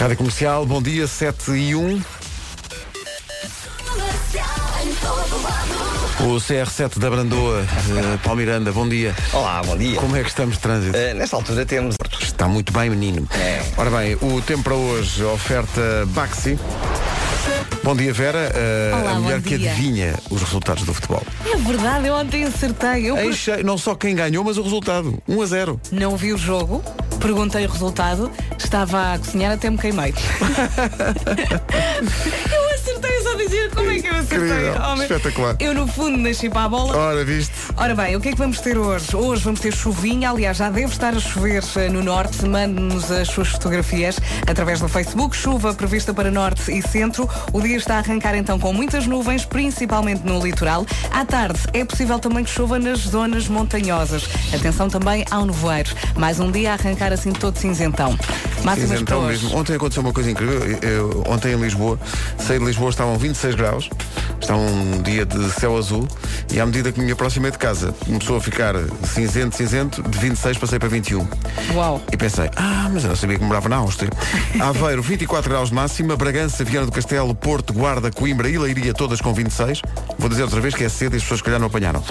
Rádio Comercial, bom dia, 7 e 1. O CR7 da Brandoa, uh, Palmiranda, bom dia. Olá, bom dia. Como é que estamos de trânsito? Uh, nesta altura temos. Está muito bem, menino. É. Ora bem, o tempo para hoje, oferta Baxi. Bom dia, Vera. Uh, Olá, a mulher que dia. adivinha os resultados do futebol. É verdade, eu ontem acertei. Eu cheio- não só quem ganhou, mas o resultado. 1 a 0. não vi o jogo, perguntei o resultado, estava a cozinhar até me queimei. como é que eu acertei. Homem. espetacular. Eu no fundo nasci para a bola. Ora, viste? Ora bem, o que é que vamos ter hoje? Hoje vamos ter chuvinha, aliás, já deve estar a chover eh, no norte. Mande-nos as suas fotografias através do Facebook. Chuva prevista para norte e centro. O dia está a arrancar então com muitas nuvens, principalmente no litoral. À tarde é possível também que chova nas zonas montanhosas. Atenção também ao nevoeiro. Mais um dia a arrancar assim todo cinzentão. Máximas então hoje. mesmo. Ontem aconteceu uma coisa incrível. Eu- ontem em Lisboa, saí de Lisboa, estavam 26 graus. Está um dia de céu azul. E à medida que me aproximei de casa, começou a ficar cinzento, cinzento. De 26 passei para 21. Uau. E pensei, ah, mas eu não sabia que morava na Áustria. Aveiro, 24 graus de máxima. Bragança, Viana do Castelo, Porto, Guarda, Coimbra e Leiria, todas com 26. Vou dizer outra vez que é cedo e as pessoas se calhar não apanharam.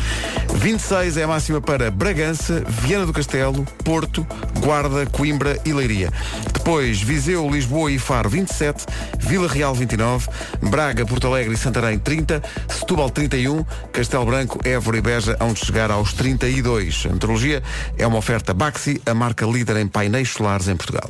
26 é a máxima para Bragança, Viana do Castelo, Porto, Guarda, Coimbra e Leiria. Depois, Viseu, Lisboa e Faro, 27. Vila Real, 29. Braga, Porto Alegre Santarém, 30. Setúbal, 31. Castelo Branco, Évora e Beja, onde chegar aos 32. A meteorologia é uma oferta Baxi, a marca líder em painéis solares em Portugal.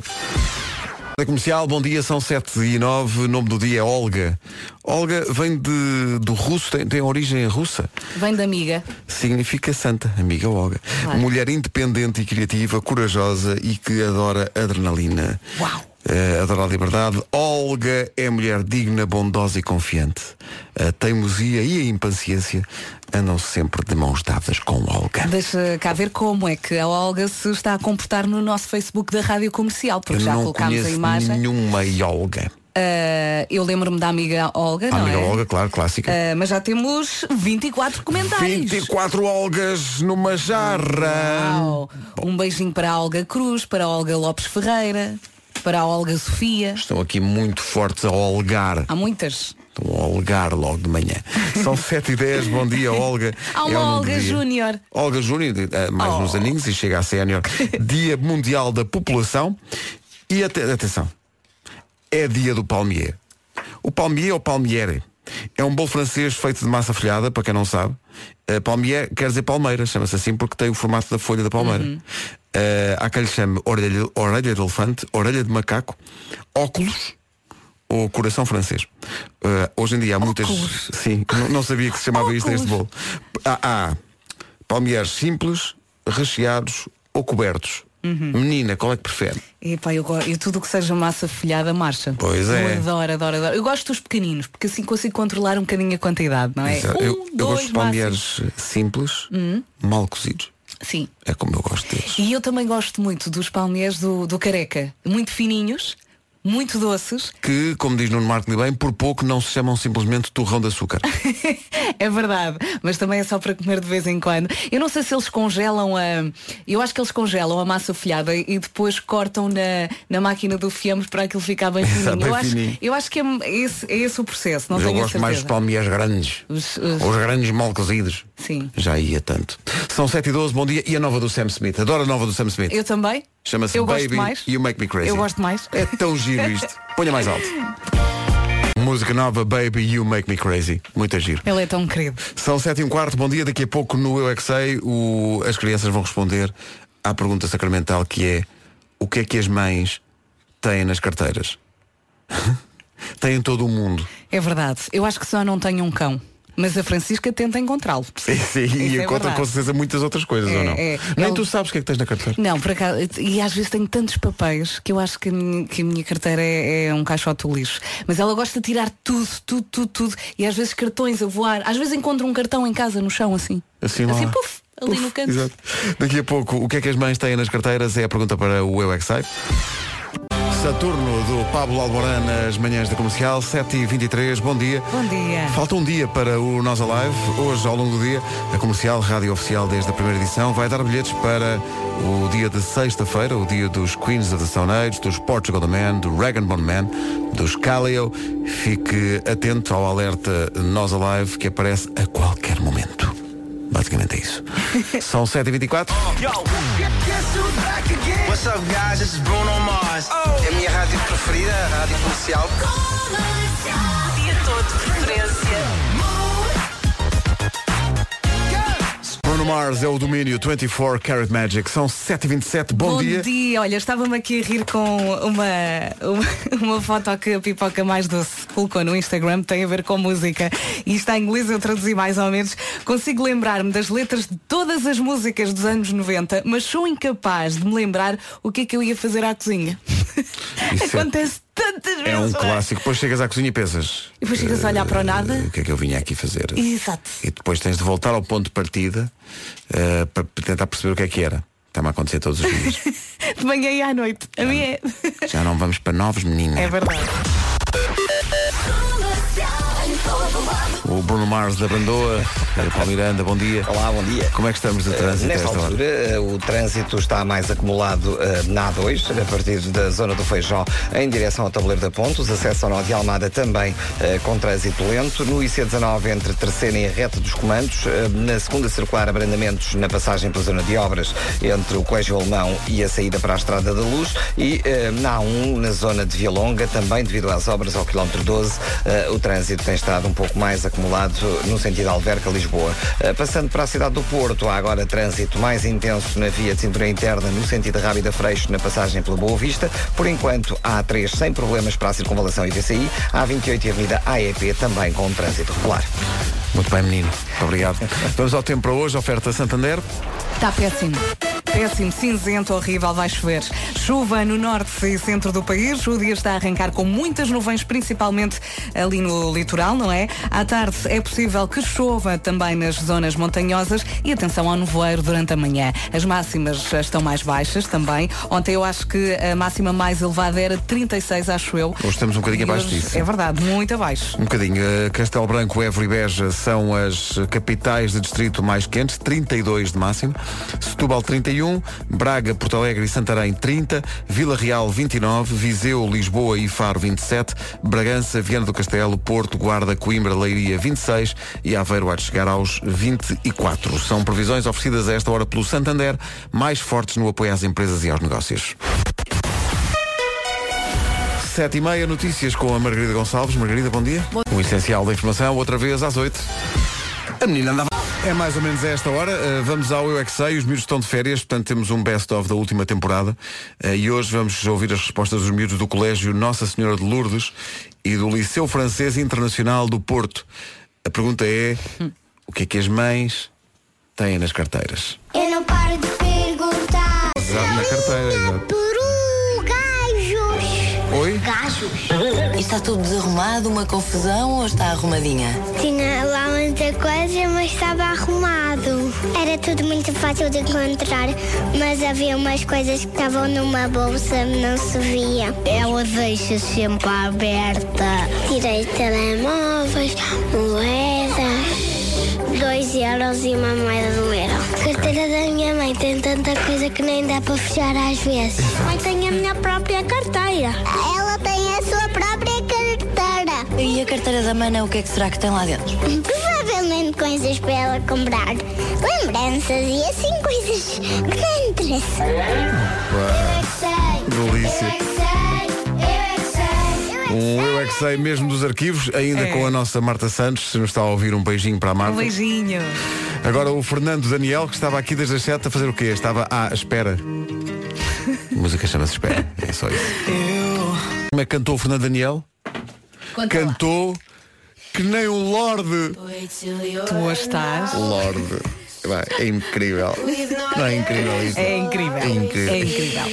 Da comercial, bom dia, são 7 e 9, o nome do dia é Olga. Olga vem de, do russo, tem, tem origem russa. Vem da amiga. Significa santa, amiga Olga. Claro. Mulher independente e criativa, corajosa e que adora adrenalina. Uau. Eh, adora a liberdade. Olga é mulher digna, bondosa e confiante. A teimosia e a impaciência andam sempre de mãos dadas com Olga. Deixa cá ver como é que a Olga se está a comportar no nosso Facebook da Rádio Comercial, porque Eu já colocámos a imagem. nenhuma Olga. Uh, eu lembro-me da amiga Olga, A não amiga é? Olga, claro, clássica. Uh, mas já temos 24 comentários. 24 Olgas numa jarra. Uau. Um beijinho para a Olga Cruz, para a Olga Lopes Ferreira, para a Olga Sofia. Estão aqui muito fortes a olgar. Há muitas. Estão a olgar logo de manhã. São 7 e 10 bom dia, Olga. Há É uma nome Olga. Júnior. Olga Júnior, eh, mais Oh. uns aninhos e chega a sénior. Dia Mundial da População. E ate- atenção, é dia do palmier. O palmier ou palmiere é um bolo francês feito de massa folhada, para quem não sabe. Uh, palmier quer dizer palmeira, chama-se assim porque tem o formato da folha da palmeira. Uhum. Uh, há quem lhe chame orelha, orelha de elefante, orelha de macaco, óculos ou coração francês. Uh, hoje em dia há muitas. Óculos. Sim, não, não sabia que se chamava isto este Óculos. bolo. Há, há palmieres simples, recheados ou cobertos. Uhum. Menina, qual é que prefere? Epá, eu, eu tudo o que seja massa folhada marcha. Pois é. Eu adoro, adoro, adoro. Eu gosto dos pequeninos, porque assim consigo controlar um bocadinho a quantidade, não é? Exato. Um, eu, eu dois, gosto de máximo. simples, Hum. mal cozidos. Sim. É como eu gosto deles. E eu também gosto muito dos palmeiras do, do careca. Muito fininhos, muito doces. Que, como diz Nuno Marco bem, por pouco não se chamam simplesmente torrão de açúcar. É verdade, mas também é só para comer de vez em quando. Eu não sei se eles congelam a. Eu acho que eles congelam a massa folhada e depois cortam na, na máquina do fiambre para aquilo ficar bem fininho. bem eu, acho, fininho. eu acho que é esse, é esse o processo, não Mas eu tenho a gosto mais de certeza. palmeiras grandes. Os- os- Os grandes mal cozidos. Sim. Já ia tanto. São 7 e 12 bom dia. E a nova do Sam Smith. Adoro a nova do Sam Smith. Eu também. Chama-se eu gosto Baby mais. You Make Me Crazy. Eu gosto mais. É tão giro isto. Ponha mais alto. Música nova, Baby You Make Me Crazy. Muito giro. Ele é tão querido. São 7 e um quarto, bom dia. Daqui a pouco no Eu é que Sei, o- as crianças vão responder à pergunta sacramental que é o que é que as mães têm nas carteiras? têm todo o mundo. É verdade. Eu acho que só não tenho um cão. Mas a Francisca tenta encontrá-lo. Sim, sim, Isso e é encontra verdade. com certeza muitas outras coisas, É, ou não? é. Nem Ele- tu sabes o que é que tens na carteira. Não, por acaso, e às vezes tenho tantos papéis que eu acho que a minha, que a minha carteira é, é um caixote de lixo. Mas ela gosta de tirar tudo, tudo, tudo, tudo. E às vezes cartões a voar. Às vezes encontro um cartão em casa, no chão, assim. Assim lá. Assim, puf, ali Puf, no canto. Exato. Daqui a pouco, o que é que as mães têm nas carteiras é a pergunta para o Eu é. Saturno do Pablo Alborán nas manhãs da comercial, 7h23, bom dia. Bom dia. Falta um dia para o Nós Alive. Hoje, ao longo do dia, a comercial, rádio oficial desde a primeira edição, vai dar bilhetes para o dia de sexta-feira, o dia dos Queens of the Stone Age, dos Portugal The Man, do Rag Bone Man, dos Calio. Fique atento ao alerta Nós Alive que aparece a qualquer momento. Basicamente é isso. São 7h24. What's up, guys? This is Bruno Mars. É a minha rádio preferida, a rádio comercial. Dia todo, referência. Bruno Mars é o domínio 24 Carat Magic. São 7h27. Bom, dia. Olha, estava-me aqui a rir com uma, uma, uma foto que a pipoca mais doce colocou no Instagram, tem a ver com música. E está em inglês, eu traduzi mais ou menos. Consigo lembrar-me das letras de todas as músicas dos anos 90, mas sou incapaz de me lembrar o que é que eu ia fazer à cozinha. Isso é- Acontece tantas vezes. É um não clássico. Depois chegas à cozinha e pensas. E depois chegas a olhar para o nada. "Eh, O que é que eu vinha aqui fazer? Exato. E depois tens de voltar ao ponto de partida eh, para tentar perceber o que é que era. Está-me a acontecer todos os dias. De manhã e à noite. A minha é. Já não vamos para novos meninos. É verdade. O Bruno Mars da Bandoa, o Paulo Miranda, bom dia. Olá, bom dia. Como é que estamos de Uh, trânsito a Nesta esta hora? altura, uh, o trânsito está mais acumulado uh, na A2, a partir da zona do Feijó, em direção ao Tabuleiro da Ponte. Os acessos ao Nó de Almada também uh, com trânsito lento. No IC19, entre Terceira e a Reta dos Comandos. Uh, Na segunda circular, abrandamentos na passagem pela zona de obras, entre o Colégio Alemão e a saída para a Estrada da Luz. E uh, na A1, na zona de Via Longa, também devido às obras ao quilómetro 12, uh, o trânsito tem estado um pouco mais acumulado no sentido Alverca-Lisboa. Uh, Passando para a cidade do Porto, há agora trânsito mais intenso na via de cintura interna no sentido Rábida Freixo, na passagem pela Boa Vista. Por enquanto, há A3 sem problemas para a circunvalação e VCI. A 28 e a Avenida AEP também com trânsito regular. Muito bem, menino. Obrigado. Vamos ao tempo para hoje, oferta Santander. Está péssimo. Péssimo, cinzento, horrível, vai chover. Chuva no norte e centro do país. O dia está a arrancar com muitas nuvens, principalmente ali no litoral, não é? À tarde é possível que chova também nas zonas montanhosas e atenção ao nevoeiro durante a manhã. As máximas estão mais baixas também. Ontem eu acho que a máxima mais elevada era 36, acho eu. Hoje estamos um bocadinho abaixo disso. É verdade, muito abaixo. Um bocadinho. Eh, Castelo Branco, Évora e Beja são as capitais de distrito mais quentes, 32 de máximo. Setúbal 31, Braga, Porto Alegre e Santarém 30, Vila Real 29, Viseu, Lisboa e Faro 27, Bragança, Viana do Castelo, Porto, Guarda, Coimbra, Leiria 26 e Aveiro há de chegar aos 24. São previsões oferecidas a esta hora pelo Santander, mais fortes no apoio às empresas e aos negócios. Sete e meia, notícias com a Margarida Gonçalves. Margarida, bom dia. O essencial da informação, outra vez às oito. A menina andava. É mais ou menos a esta hora. Uh, vamos ao Eu é que Sei. Os miúdos estão de férias, portanto temos um best-of da última temporada. Uh, e hoje vamos ouvir as respostas dos miúdos do Colégio Nossa Senhora de Lourdes e do Liceu Francês Internacional do Porto. A pergunta é: o que é que as mães têm nas carteiras? Eu não paro de perguntar. Na carteira, exato. Oi? Gajos. E está tudo desarrumado, uma confusão ou está arrumadinha? Tinha lá muita coisa, mas estava arrumado. Era tudo muito fácil de encontrar, mas havia umas coisas que estavam numa bolsa, não se via. Ela deixa sempre aberta. Tirei telemóveis, moedas. Dois euros e uma moeda de um euro. A carteira da minha mãe tem tanta coisa que nem dá para fechar às vezes. Mãe tem a minha própria carteira. Ela tem a sua própria carteira. E a carteira da mana, o que é que será que tem lá dentro? Provavelmente coisas para ela comprar. Lembranças e assim coisas que não interessam. Eu é que sei. Delícia. Um Eu é que sei mesmo dos arquivos, ainda É. com a nossa Marta Santos, se nos está a ouvir um beijinho para a Um Marta. beijinho. Agora o Fernando Daniel, que estava aqui desde as 7 a fazer o quê? Estava à espera. A música chama-se Espera. É só isso. Como é que cantou o Fernando Daniel? Conta lá. Cantou que nem um Lorde. Tu hoje estás. Lorde. Vai, É incrível. Não é incrível isso? É incrível. É incrível. É incrível.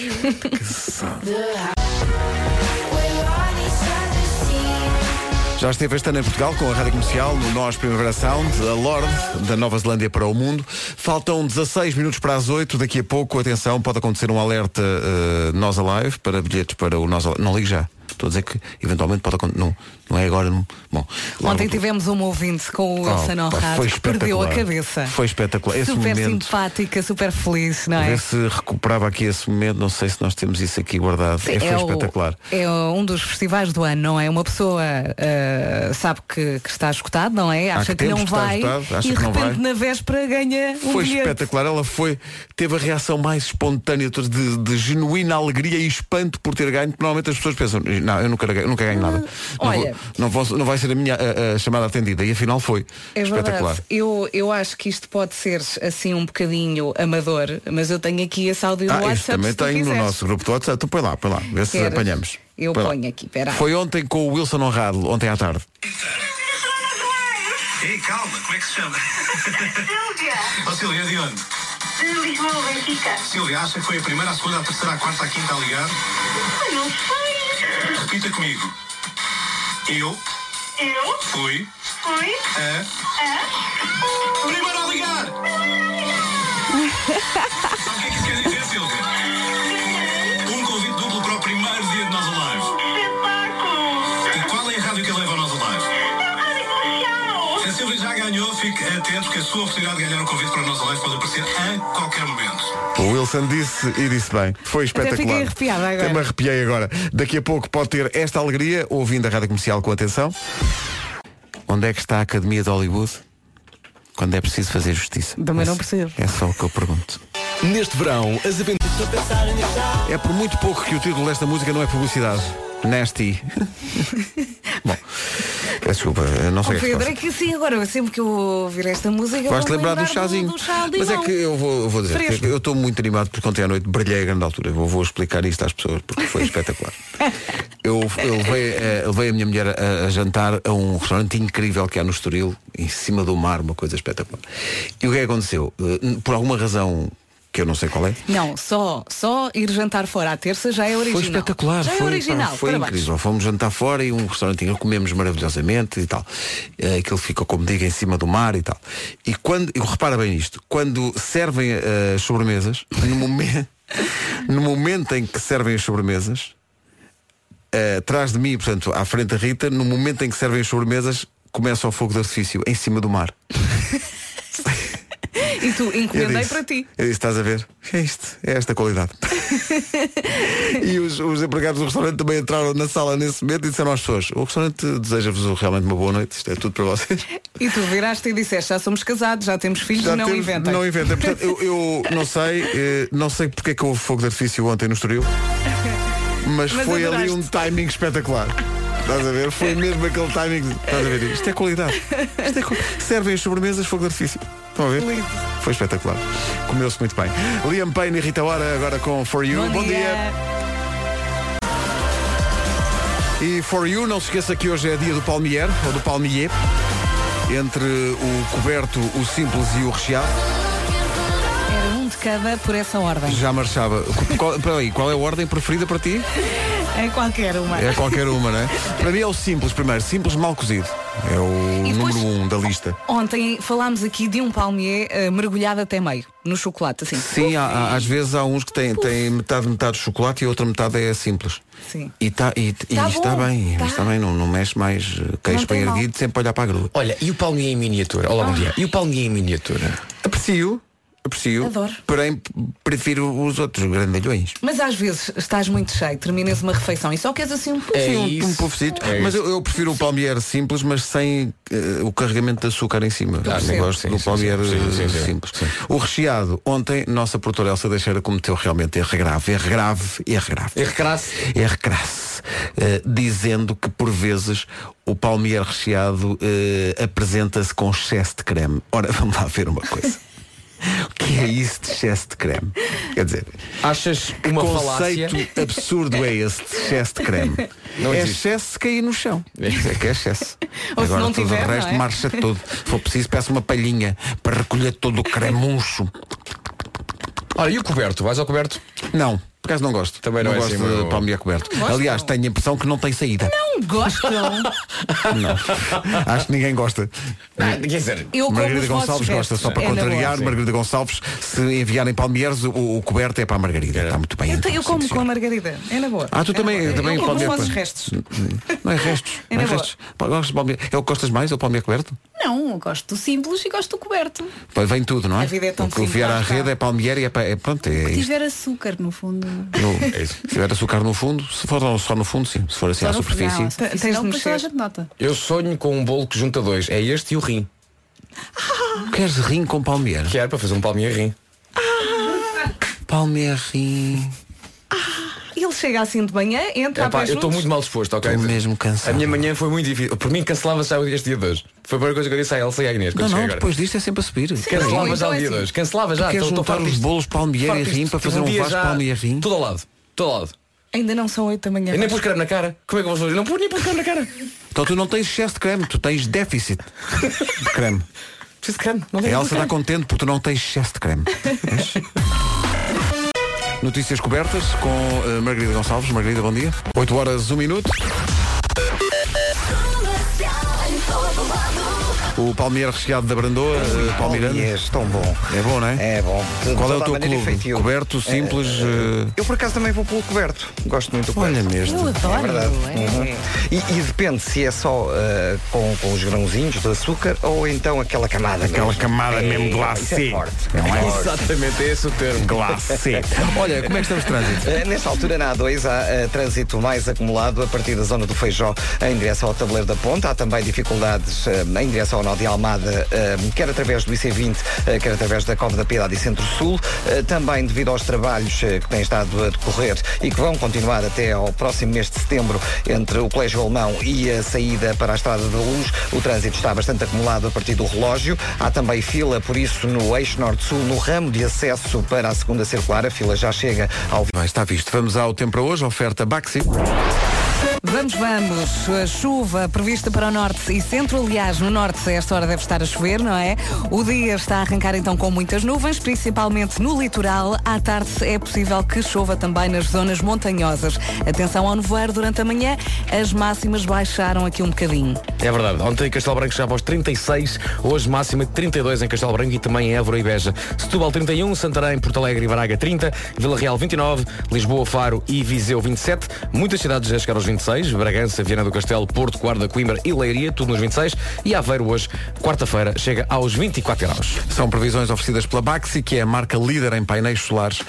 Já esteve este ano em Portugal com a Rádio Comercial no Nós Primavera Sound, a Lorde da Nova Zelândia para o mundo. Faltam 16 minutos para as 8. Daqui a pouco, atenção, pode acontecer um alerta uh, Nós Alive para bilhetes para o Nós Alive. Não ligue já. Estou a dizer que eventualmente pode acontecer. Não, não é agora. Não. Bom, Ontem tivemos um ouvinte com o Oh, Wilson pá, foi que perdeu a cabeça. Foi espetacular. Esse super momento. simpática, super feliz, não é? ver se recuperava aqui esse momento. Não sei se nós temos isso aqui guardado. é, foi o- espetacular. é um dos festivais do ano, não é? Uma pessoa ah, sabe que, que está esgotado, não é? Acha que que, não vai acha e de repente na véspera ganha um Foi bilhete. espetacular, ela foi, teve a reação mais espontânea de, de, de genuína alegria e espanto por ter ganho, normalmente as pessoas pensam, não, eu nunca, nunca ganho nada. Não, olha. vou- não, vou- não vai ser a minha a- a chamada atendida. E afinal foi. É espetacular. verdade. Eu, eu acho que isto pode ser assim um bocadinho amador, mas eu tenho aqui esse áudio do Ah, isso WhatsApp. também tu tenho no nosso grupo de WhatsApp. Então põe lá, põe lá, vê se Queres? apanhamos. Eu Põe lá. ponho aqui, peraí. Foi ontem com o Wilson Honrado, ontem à tarde. Ei, calma, como é que se chama? Silvia, Ó Silvia, de onde? de Lisboa, Benfica. Silvia, acha que foi a primeira, a segunda, a terceira, a quarta, a quinta a ligar? Eu não sei. Repita comigo. Eu Eu fui fui a a... primeira a ligar! Sabe o que é que isso quer dizer, Silvia? Fique atento que a sua oportunidade de ganhar um convite para o Nós Alive pode aparecer a qualquer momento. O Wilson disse e disse bem. Foi espetacular. fiquei arrepiada agora. Até me arrepiei agora. Daqui a pouco pode ter esta alegria, ouvindo a rádio comercial com atenção. Onde é que está a Academia de Hollywood? Quando é preciso fazer justiça. Também não É- percebo. É só o que eu pergunto. Neste verão, as aventuras. É por muito pouco que o título desta música não é publicidade. Nasty. Bom, desculpa, eu não Oh, sei o que é que se Pedro, é que assim agora, sempre que eu ouvir esta música, Vais-te vou lembrar do lembrar chazinho. Do, chá de Mas é que eu vou, eu vou dizer, Fresco. eu estou muito animado porque ontem à noite brilhei a grande altura. Eu vou explicar isto às pessoas porque foi espetacular. eu, eu levei, eh, levei a minha mulher a, a jantar a um restaurante incrível que há no Estoril, em cima do mar, uma coisa espetacular. E o que é que aconteceu? Eh, Por alguma razão que eu não sei qual é, Não, só, só ir jantar fora à terça já é original. Foi espetacular, Já foi, é original. pá, foi Parabéns. incrível. Fomos jantar fora e um restaurantinho, comemos maravilhosamente e tal. Eh, Aquilo ficou, como digo, em cima do mar e tal. E quando, e repara bem nisto, quando servem eh, as sobremesas, no momento, no momento em que servem as sobremesas, eh, atrás de mim, portanto, à frente da Rita, no momento em que servem as sobremesas, começa o fogo de artifício em cima do mar. E tu encomendei disse- para ti. Eu disse, estás a ver? É isto, é esta qualidade. e os, os empregados do restaurante também entraram na sala nesse momento e disseram às pessoas, o restaurante deseja-vos realmente uma boa noite, isto é tudo para vocês. E tu viraste e disseste, já somos casados, já temos filhos, Já não temos- inventem. Não inventem. Portanto, eu, eu não sei, eh, não sei porque é que houve fogo de artifício ontem no Estoril, mas, Mas foi ali adoraste. um timing espetacular. Estás a ver? Foi mesmo aquele timing. Estás a ver? Isto é qualidade. Isto é qual- Servem as sobremesas fogo de artifício. Estão a ver? Lindo. Foi espetacular. Comeu-se muito bem. Liam Payne e Rita Ora agora com For You. Bom, dia. E For You, não se esqueça que hoje é dia do palmier, ou do palmier. Entre o coberto, o simples e o recheado. Era um de cada por essa ordem. Já marchava. Qual, peraí, qual é a ordem preferida para ti? É qualquer uma. É qualquer uma, não é? Para mim é o simples primeiro, simples mal cozido. É o E depois- número um da lista. Ontem falámos aqui de um palmier eh, mergulhado até meio, no chocolate, assim. Sim, há- há- às vezes há uns que têm, têm metade, metade de chocolate e a outra metade é simples. Sim. E, tá, e, e Tá está bom, bem, tá. está bem, não, não mexe mais eh, queixo bem erguido, sempre a olhar para a grua. Olha, e o palmier em miniatura? Olá, bom dia. E o palmier em miniatura? Aprecio, aprecio. Adoro. Porém, prefiro os outros grandalhões. Mas às vezes estás muito cheio, terminas uma refeição e só queres assim um É Sim, um- isso. um. É mas eu, eu prefiro o palmier simples, mas sem eh, o carregamento de açúcar em cima. Ah, eu sim, gosto sim, do sim, palmier sim, sim, eh, sim, sim. simples. Sim. O recheado, ontem, nossa produtora Elsa Deixeira cometeu realmente erro grave, erro grave, erro grave. Erro crasso. Erro crasso. Eh, dizendo que por vezes o palmier recheado eh, apresenta-se com excesso de creme. Ora, vamos lá ver uma coisa. O que é isso de excesso de creme? Quer dizer, Achas uma falácia? conceito absurdo é esse de excesso de creme? Não é existe. excesso se cair no chão. É que é excesso. Ou se Agora não todo tiver, o resto não é? marcha tudo. Se for preciso, peço uma palhinha para recolher todo o cremuncho. Olha, e o coberto? Vais ao coberto? Não, Por acaso não gosto. Também não é gosto assim, de meu- palmier coberto. Aliás, tenho a impressão que não tem saída. Não gostam. Não. Acho que ninguém gosta. Ah, quer dizer, Eu Margarida os Gonçalves gosta, só para É contrariar, Margarida Gonçalves, se enviarem palmeiros, o, o coberto é para a Margarida. Está muito bem. Eu, então, eu como com a Margarida. É na boa. Ah, tu É também, boa. também eu como os vossos coberto. restos. Não é restos. É não é restos. Gostas de palmier? É o que gostas mais, é o palmier coberto? Não, eu gosto do simples e gosto do coberto. Pá, Vem tudo, não é? A vida é tão o que vier à simples, rede é palmier e é, é pronto, é Se tiver açúcar no fundo. No- se tiver açúcar no fundo, se for só no fundo, sim. Se for assim Só à superfície. Não, Tens de toda a mexer. gente nota. eu sonho com um bolo que junta dois. É este e o rim. Queres rim com palmier? Quero para fazer um palmier rim. Palmier rim. Chega assim de manhã, entra a Epá, pé eu estou muito mal disposto, ok? Estou mesmo cansado. A minha manhã foi muito difícil. Por mim cancelava-se já este dia de hoje. Foi a primeira coisa que eu disse à Elsa e à Inês. Não, não, depois disto é sempre a subir. Cancelava Sim, já o então é dia de assim. hoje. Cancelava já. Queres juntar os bolos palmier e rim para fazer um vasco já- palmier rim? Tudo ao lado. Tudo ao lado. Ainda não são 8 da manhã. Eu nem pus creme na cara. Como é que eu vou fazer? Não pus nem pus creme na cara. Então tu não tens excesso de creme, tu tens déficit de creme. Preciso de creme. Não A Elsa está contente porque tu não tens excesso de creme. Notícias cobertas com eh, Margarida Gonçalves. Margarida, bom dia. 8 horas, 1 minuto. O Palmeiras recheado da Brandoa, uh, Palmeirano. Palmiers, tão bom. É bom, não é? É bom. De Qual é o teu clube? efetivo. Coberto, simples. eh, Eu por acaso também vou pelo coberto. Gosto muito do Olha coberto. mesmo. Eu adoro. É verdade. é. Uhum. E, e depende se é só uh, com, com os grãozinhos de açúcar ou então aquela camada. Aquela mesmo. camada mesmo Isso glacê. é forte. Não é? Exatamente, é esse o termo. Glacê. Olha, como é que estamos de trânsito? Uh, Nesta altura, na A2, há uh, trânsito mais acumulado a partir da zona do Feijó em direção ao Tabuleiro da Ponta. Há também dificuldades uh, em direção ao De Almada, uh, quer através do IC20, uh, quer através da Cova da Piedade e Centro-Sul. Uh, Também devido aos trabalhos uh, que têm estado a decorrer e que vão continuar até ao próximo mês de setembro entre o Colégio Alemão e a saída para a Estrada da Luz. O trânsito está bastante acumulado a partir do relógio. Há também fila, por isso, no eixo norte-sul, no ramo de acesso para a segunda circular. A fila já chega ao Vai, está visto. Vamos ao tempo para hoje. Oferta Baxi. Vamos, vamos. A chuva prevista para o norte e centro. Aliás, no norte, a esta hora deve estar a chover, não é? O dia está a arrancar então com muitas nuvens, principalmente no litoral. À tarde é possível que chova também nas zonas montanhosas. Atenção ao nevoeiro durante a manhã. As máximas baixaram aqui um bocadinho. É verdade. Ontem em Castelo Branco chegava aos 36, hoje máxima de 32 em Castelo Branco e também em Évora e Beja. Setúbal 31, Santarém, Porto Alegre e Braga 30, Vila Real 29, Lisboa, Faro e Viseu 27. Muitas cidades já chegaram aos 26, Bragança, Viana do Castelo, Porto, Guarda, Coimbra e Leiria, tudo nos 26. E Aveiro hoje, quarta-feira, chega aos 24 graus. São previsões oferecidas pela Baxi, que é a marca líder em painéis solares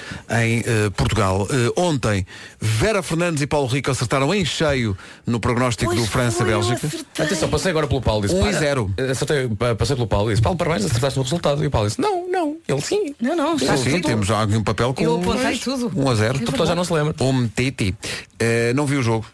em eh, Portugal. Eh, ontem, Vera Fernandes e Paulo Rico acertaram em cheio no prognóstico do França-Bélgica. Atenção, passei agora pelo Paulo. Disse, Um e "Para." zero. Acertei, pa- passei pelo Paulo e disse, Paulo, parabéns, acertaste no resultado. E o Paulo disse, não, não. Ele sim. Não, não, está Sim, tudo. temos já aqui um papel com Eu apontei tudo. 1 a 0. O doutor já não se lembra. Um Titi. Eh, não vi o jogo,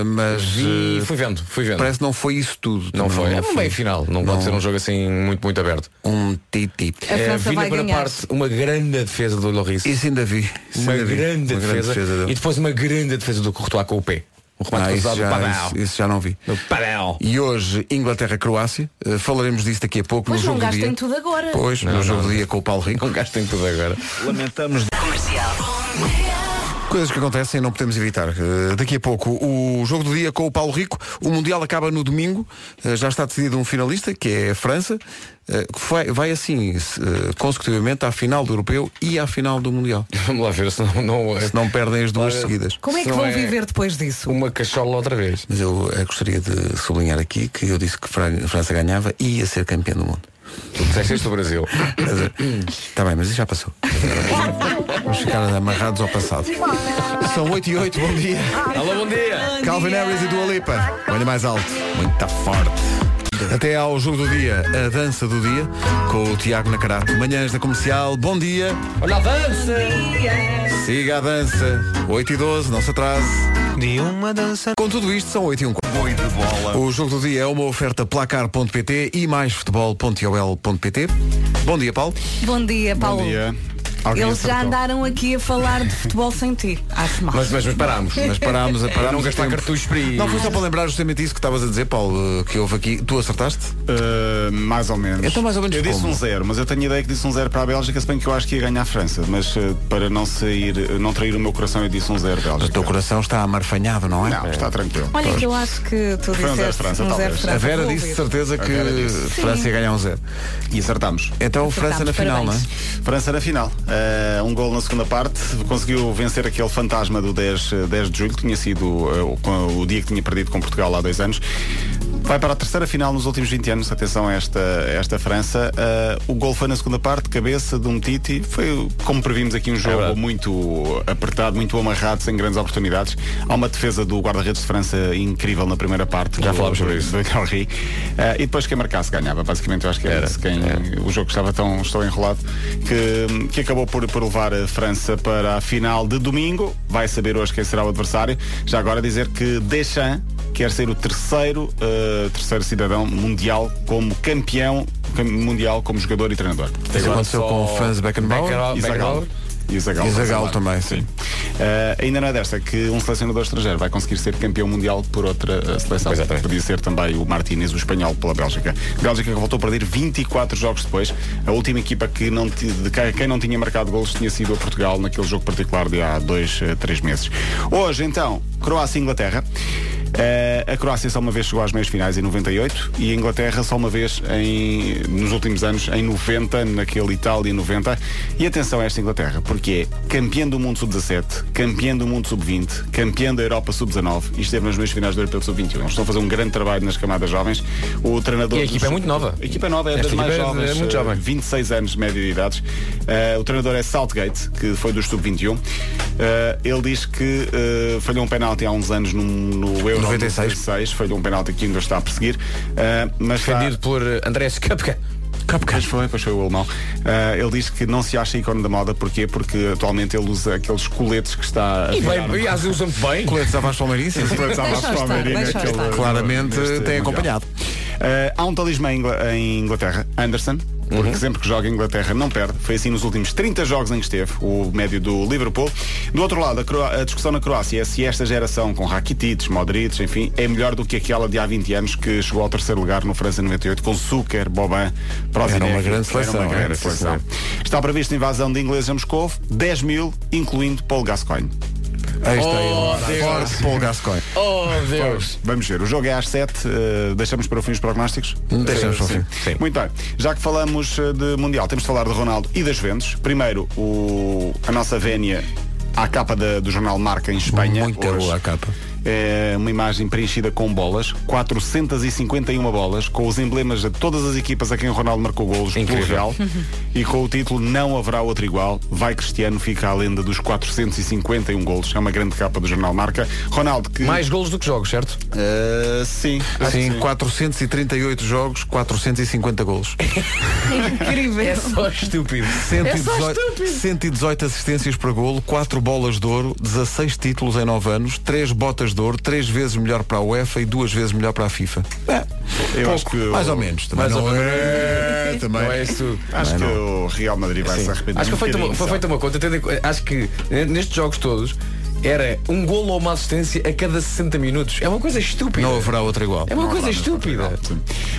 eh, mas E eh, fui vendo, fui vendo. parece que não foi isso tudo. Não foi. É um foi. meio final. Não, pode ser um jogo assim muito, muito aberto. Um Titi. A É, França vi na vai primeira ganhar. parte uma grande defesa do Loris. Isso ainda vi. Isso Uma ainda vi. grande Uma defesa. dele. e depois uma grande defesa do Courtois com o pé. Um remate Ah, isso, já, isso, isso já não vi. E hoje, Inglaterra-Croácia. Eh, falaremos disso daqui a pouco Pois no não jogo do gastem dia. tudo agora. Pois, no Não, jogo não. do dia com o Paulo Rico. Não gastem tudo agora. Coisas que acontecem e não podemos evitar. Eh, daqui a pouco, o jogo do dia com o Paulo Rico. O Mundial acaba no domingo. Eh, já está decidido um finalista, que é a França. que vai, vai assim, se, consecutivamente, à final do Europeu e à final do Mundial. Vamos lá ver se não, não, Se não perdem as duas seguidas. Como é que vão é- viver depois disso? uma cachola outra vez. Mas eu gostaria de sublinhar aqui que eu disse que a França ganhava e ia ser campeã do mundo. Tu disseste isto do Brasil. Está bem, mas isso já passou. Vamos ficar amarrados ao passado. São 8 e 8, bom dia. Alô, bom dia. Calvin Harris e Dua Lipa. Olha mais alto. Muito forte. Até ao jogo do dia, a dança do dia, com o Tiago Nacarato. Manhãs da Comercial, bom dia. Olha a dança. Siga a dança. 8 e 12, não se atrase. De uma dança. Com tudo isto, são 8 e 1. O jogo do dia é uma oferta placar.pt e mais futebol.ol.pt. Bom dia, Paulo. Bom dia, Paulo. Alguém Eles já andaram aqui a falar de futebol sem ti. Acho mal. Mas, mas, mas parámos. Mas parámos, a parámos não o gastar tempo. cartuchos para ir. Não, foi só para lembrar justamente isso que estavas a dizer, Paulo, que houve aqui. Tu acertaste? Uh, mais ou menos. Então, mais ou menos Eu disse como? um zero, mas eu tenho a ideia que disse um zero para a Bélgica, se bem que eu acho que ia ganhar a França. Mas uh, para não sair, não trair o meu coração, eu disse um zero O Bélgica. teu coração está amarfanhado, não é? Não, está tranquilo. Olha que eu acho que tu Foi um zero disseste França, um zero. França. A Vera disse de ouvir. certeza que disse. França ia ganhar um zero. E acertamos. Então França na final, não é? França na final. Uh, um gol na segunda parte. Conseguiu vencer aquele fantasma do 10, uh, 10 de julho, que tinha sido uh, o- o dia que tinha perdido com Portugal há dois anos. Vai para a terceira final nos últimos 20 anos. Atenção a esta, a esta França. Uh, o gol foi na segunda parte, cabeça de um Titi. Foi, como previmos aqui, um jogo verdade. muito apertado, muito amarrado, sem grandes oportunidades. Há uma defesa do guarda-redes de França incrível na primeira parte. Já falámos sobre isso. do Henry. Uh, e depois quem marcasse ganhava. Basicamente, eu acho que era, esse quem. O jogo estava tão, tão enrolado que, que acabou por, por levar a França para a final de domingo. Vai saber hoje quem será o adversário. Já agora dizer que Deschamps quer ser o terceiro, uh, terceiro cidadão mundial como campeão cam- mundial como jogador e treinador. Isso aconteceu com o Franz Beckenbauer. Beckenbauer. E Zagallo. E E Zagallo. também, sim. Uh, ainda não é desta que um selecionador estrangeiro vai conseguir ser campeão mundial por outra uh, seleção. Exatamente. Podia ser também o Martínez, o espanhol, pela Bélgica. Bélgica que voltou a perder 24 jogos depois. A última equipa que não de quem quem não tinha marcado golos tinha sido a Portugal naquele jogo particular de há dois, uh, três meses. Hoje, então, Croácia e Inglaterra. Uh, a Croácia só uma vez chegou às meias finais em 98 e a Inglaterra só uma vez em, nos últimos anos em 90, naquele Itália 90. E atenção a esta Inglaterra, porque é campeã do mundo sub-17, campeã do mundo sub-20, campeã da Europa sub-19 e esteve nas meias finais do Europeu sub-21. Eles estão a fazer um grande trabalho nas camadas jovens. O treinador E a equipa é muito nova. A equipa é nova, é Esta das mais é- jovens, é muito eh, jovem. 26 anos de média de idades. Eh, o treinador é Southgate, que foi do sub-21. Eh, ele diz que eh, falhou um penalti há uns anos no, no Euro 96. 96. Falhou um penalti que ainda está a perseguir. Eh, mas está- Defendido por eh, Andrés Kapka. Pois foi, pois foi o alemão. Ah, ele diz que não se acha ícone da moda, porquê? Porque atualmente ele usa aqueles coletes que está a E bem, e às vezes usam bem. Coletes à Vaz Palmeirense. Coletes à Vasco. Claramente tem Mundial. acompanhado. Ah, há um talismã em Inglaterra, Anderson. Porque sempre que joga em Inglaterra não perde. Foi assim nos últimos 30 jogos em que esteve, o médio do Liverpool. Do outro lado, a, a discussão na Croácia é se esta geração, com Rakitic, Modric, enfim, é melhor do que aquela de há 20 anos que chegou ao terceiro lugar no França 98 com Zucker, Boban, Prozinec. Era uma grande seleção, Era uma grande seleção. Está prevista a invasão de ingleses a Moscou, 10 mil, incluindo Paul Gascoigne. Aí está Oh, ele. Paul Gascoigne. Oh, Deus. Vamos ver, o jogo é às 7, eh, deixamos para o fim os prognósticos? Deixamos para o Sim. fim. Muito bem, já que falamos eh, de Mundial, temos de falar de Ronaldo e das Juventus. Primeiro, o, a nossa vénia à capa da- do jornal Marca em Espanha. Muito Hoje boa a capa. É uma imagem preenchida com bolas, 451 bolas, com os emblemas de todas as equipas a quem o Ronaldo marcou golos pelo Incrível. Real e com o título Não haverá outro igual. Vai Cristiano, fica a lenda dos 451 golos. É uma grande capa do jornal Marca. Ronaldo que. Mais golos do que jogos, certo? Eh, sim, que Sim, sim. 438 jogos, 450 golos. Incrível. É só estúpido. 118, 118 assistências para golo, 4 bolas de ouro, 16 títulos em 9 anos, 3 botas de ouro, 3 vezes melhor para a UEFA e 2 vezes melhor para a FIFA. É, Eu acho que mais ou menos. Também Mais não ou é, também. Não é isso. Acho que o Real Madrid vai se arrepender. Acho que foi feita, uma, bocadinho, foi feita uma conta. Acho que eh, nestes jogos todos era um golo ou uma assistência a cada 60 minutos. É uma coisa estúpida. Não haverá outra igual. É uma Não coisa estúpida.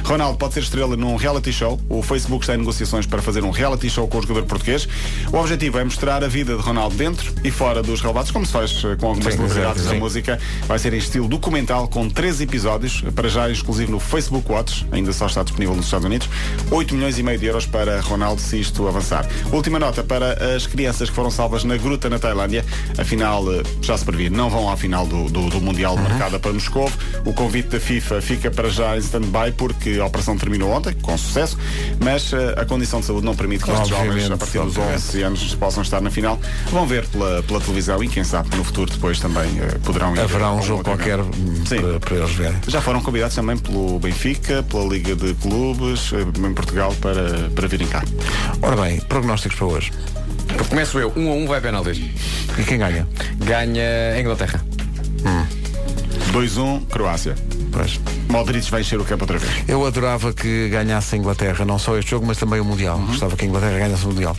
Ronaldo pode ser estrela num reality show. O Facebook está em negociações para fazer um reality show com o jogador português. O objetivo é mostrar a vida de Ronaldo dentro e fora dos relevados, como se faz eh, com algumas celebridades da música. Vai ser em estilo documental com 13 episódios, para já exclusivo no Facebook Watch, ainda só está disponível nos Estados Unidos. 8 milhões e meio de euros para Ronaldo se isto avançar. Última nota para as crianças que foram salvas na gruta na Tailândia. Afinal, eh, já se previa, não vão à final do, do, do Mundial Uhum. marcada para Moscou. O convite da FIFA fica para já em stand-by porque a operação terminou ontem, com sucesso, mas eh, a condição de saúde não permite que estes jovens, a partir dos obviamente. 11 anos, possam estar na final. Vão ver pela, pela televisão e quem sabe no futuro depois também eh, poderão ir. Haverá um jogo qualquer para, para eles verem. Já foram convidados também pelo Benfica, pela Liga de Clubes, eh, em Portugal, para, para virem cá. Ora bem, prognósticos para hoje. Começo eu. Um a um vai penaltis. E quem ganha? Ganha a Inglaterra. 2-1, Croácia. Pois. Modric vai encher o campo outra vez. Eu adorava que ganhasse a Inglaterra, não só este jogo, mas também o Mundial. Gostava que a Inglaterra ganhasse o Mundial.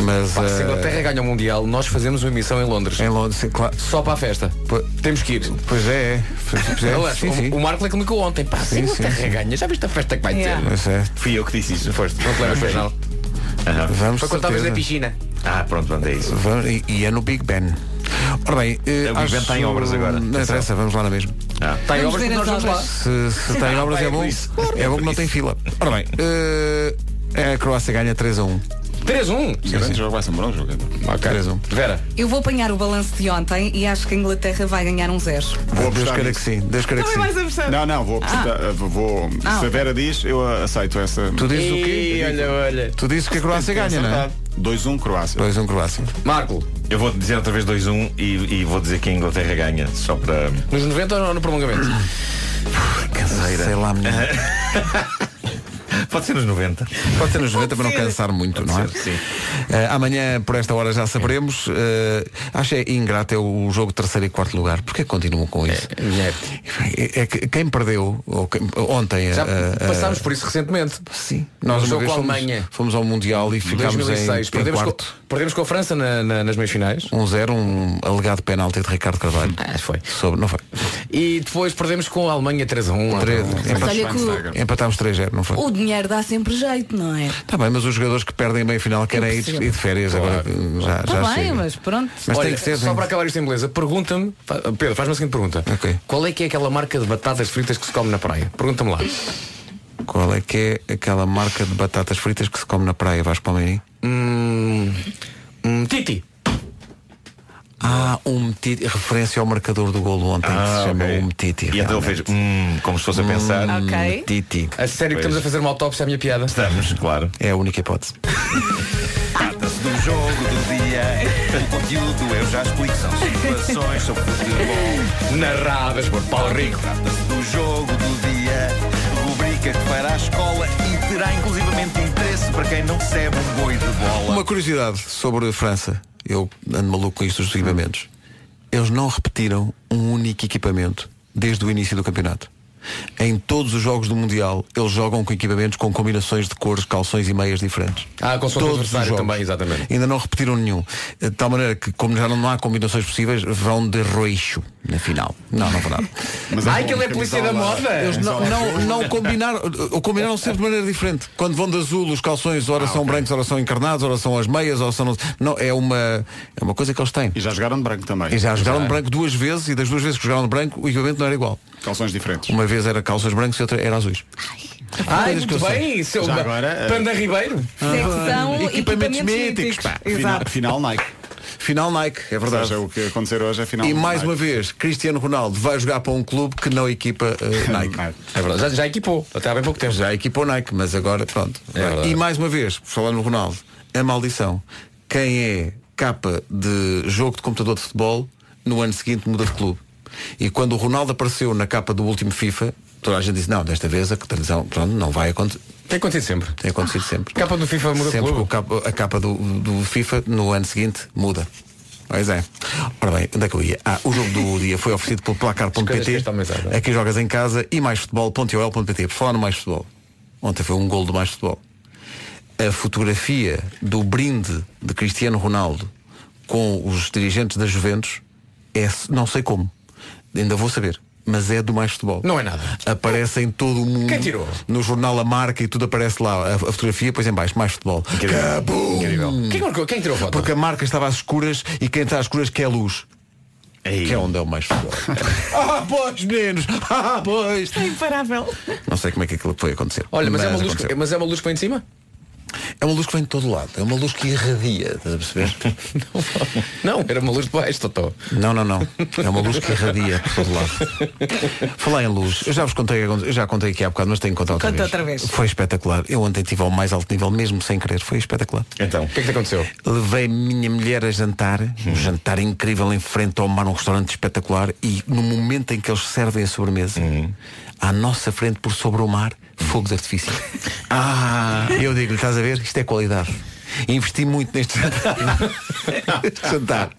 Mas Pá, se a eh, Inglaterra ganha o Mundial, nós fazemos uma emissão em Londres. em Londres, sim, claro. Só para a festa. Pois- Temos que ir. Pois é, é. Pois é, Aliás, sim, sim. o, o Marco é que me ontem. Pá, se a Sim, sim, Inglaterra sim. ganha, já viste a festa que vai Yeah. ter? Pois é. Fui eu que disse isso. Foste, não te lembras, pois não? Aham. Vamos Foi quando estavas na piscina. Ah, pronto, é isso. Vamos- e, e é no Big Ben. Ora bem, eh, O Big Ben está em obras agora. Não interessa, vamos lá na mesma. Ah. Está em Vamos obras ver porque nós as vamos lá. obras. Se, se está em obras é é bom. É bom que não tem fila. Ora bem, eh, a Croácia ganha 3 a 1. 3-1. Esse grande jogo vai ser um bom jogo. Ok. 3 a 1. Vera, Eu vou apanhar o balanço de ontem e acho que a Inglaterra vai ganhar um zero. Vou Deus queira que sim. Deus queira que sim. Não, não, vou apostar. eh, vou, Ah, se a. Vera diz, eu aceito essa. Tu dizes o quê? Ih, olha, olha. Tu dizes que a Croácia ganha, não é? 2-1 Croácia. 2 a 1 Croácia. Marco, Eu vou dizer outra vez 2-1 e, e vou dizer que a Inglaterra ganha, só para. nos 90 ou no prolongamento? Sei lá, menino. Pode ser nos 90. Pode ser nos 90 para não cansar muito, não é? ser, sim. Eh, amanhã, por esta hora, já saberemos. Eh, acho é ingrato é o jogo de terceiro e quarto lugar. Porquê que continuam com isso? É, é que quem perdeu ou quem- ontem. Já eh, passámos por isso recentemente. Sim. Nós No uma vez fomos, Alemanha. fomos ao Mundial e ficámos 2006. em, em Perdemos, quarto. com, perdemos com a França na- na- nas meias finais. 1-0, um alegado penalti de Ricardo Carvalho. Ah, foi. Sobre, não foi? E depois perdemos com a Alemanha 3-1. Três, Mas empat- olha que o, empatámos 3-0, não foi? o dinheiro dá sempre jeito, não é? Está bem, mas os jogadores que perdem bem final querem ir, ir de férias agora. Já, Está já bem, chega. mas pronto. Mas Olha, tem que ser. só para acabar isto em beleza, pergunta-me, fa- Pedro, faz-me a seguinte pergunta. Ok. Qual é que é aquela marca de batatas fritas que se come na praia? Pergunta-me lá. Qual é que é aquela marca de batatas fritas que se come na praia, Vasco Palmeirim? Hum, hum, Titi. Ah, um Titi, referência ao marcador do golo ontem, que se chama ok. um Titi. E então ele fez hum, como se fosse a pensar. Ok. Titi. A sério que Pois. estamos a fazer uma autópsia à minha piada? Estamos, claro. É a única hipótese. Trata-se do jogo do dia. O conteúdo eu já explico. São situações sobre futebol. Narradas por Paulo Rico. Trata-se do jogo do dia. Rubrica que fará a escola e terá inclusivamente para quem não recebe um boi de bola. Uma curiosidade sobre a França. Eu ando maluco com isto dos equipamentos. Eles não repetiram um único equipamento desde o início do campeonato. Em todos os jogos do Mundial, eles jogam com equipamentos com combinações de cores, calções e meias diferentes. Ah, com Todos os jogos. também, exatamente. Ainda não repetiram nenhum. De tal maneira que, como já não há combinações possíveis, vão de roixo na final. Não, não vão nada. Mas Ai, bom, que ele é polícia da moda. Eles não, não, não combinaram, ou combinaram sempre de maneira diferente. Quando vão de azul, os calções, ora são brancos, ora são encarnados, ora são as meias, ora são. Não, é uma, é uma coisa que eles têm. E já jogaram de branco também. E já jogaram de branco duas vezes e das duas vezes que jogaram de branco o equipamento não era igual. Calções diferentes. Uma vez era calças brancas e outra era azuis. Ai, Coisas que muito eu bem, seu Já agora, eh, Panda Ribeiro. Secção equipamentos equipamentos míticos, míticos. pá. Final, Exato. final Nike. Final Nike, é Ou verdade. seja, o que acontecer hoje é final E mais Nike. uma vez, Cristiano Ronaldo vai jogar para um clube que não equipa eh, Nike. É verdade, já, já equipou, até há bem pouco tempo. Já equipou Nike, mas agora pronto. É e mais uma vez, falando no Ronaldo, a maldição. Quem é capa de jogo de computador de futebol, no ano seguinte muda de clube. E quando o Ronaldo apareceu na capa do último FIFA, toda a gente disse, não, desta vez a televisão pronto, não vai acontecer. Tem acontecido sempre. Tem acontecido sempre. Capa do FIFA muda Sempre capa- a capa do, do FIFA no ano seguinte muda. Pois é. Ora bem, onde é que eu ia? Ah, o jogo do dia foi oferecido pelo placar.pt. Aqui jogas em casa e mais futebol.ol.pt. Por falar no mais futebol. Ontem foi um gol do mais futebol. A fotografia do brinde de Cristiano Ronaldo com os dirigentes da Juventus é, não sei como. Ainda vou saber. Mas é do mais futebol. Não é nada. Aparece em todo o mundo. Quem tirou? No jornal A Marca e tudo aparece lá. A, a fotografia, depois em baixo, mais futebol. Cabum! Quem, marcou? Quem tirou a foto? Porque a marca estava às escuras e quem está às escuras quer luz. Ei. Que é onde é o mais futebol. ah, pois, meninos! Ah, pois! É imparável. Não sei como é que aquilo foi acontecer. Olha, mas, é uma luz, aconteceu. que- mas é uma luz que vem de cima? É uma luz que vem de todo lado. É uma luz que irradia. Estás a perceber? Não, era uma luz de baixo, Totó. Não, não, não. É uma luz que irradia por todo lado. Falar em luz, eu já vos contei, eu já contei aqui há bocado, mas tenho que contar outra Conta vez. outra vez. Foi espetacular. Eu ontem estive ao mais alto nível, mesmo sem querer. Foi espetacular. Então, O que é que te aconteceu? Levei a minha mulher a jantar, um jantar incrível em frente ao mar, num restaurante espetacular, e no momento em que eles servem a sobremesa, à nossa frente, por sobre o mar, fogos artificiais. Ah! E eu digo-lhe, estás a ver? Isto é qualidade. Investi muito neste jantar.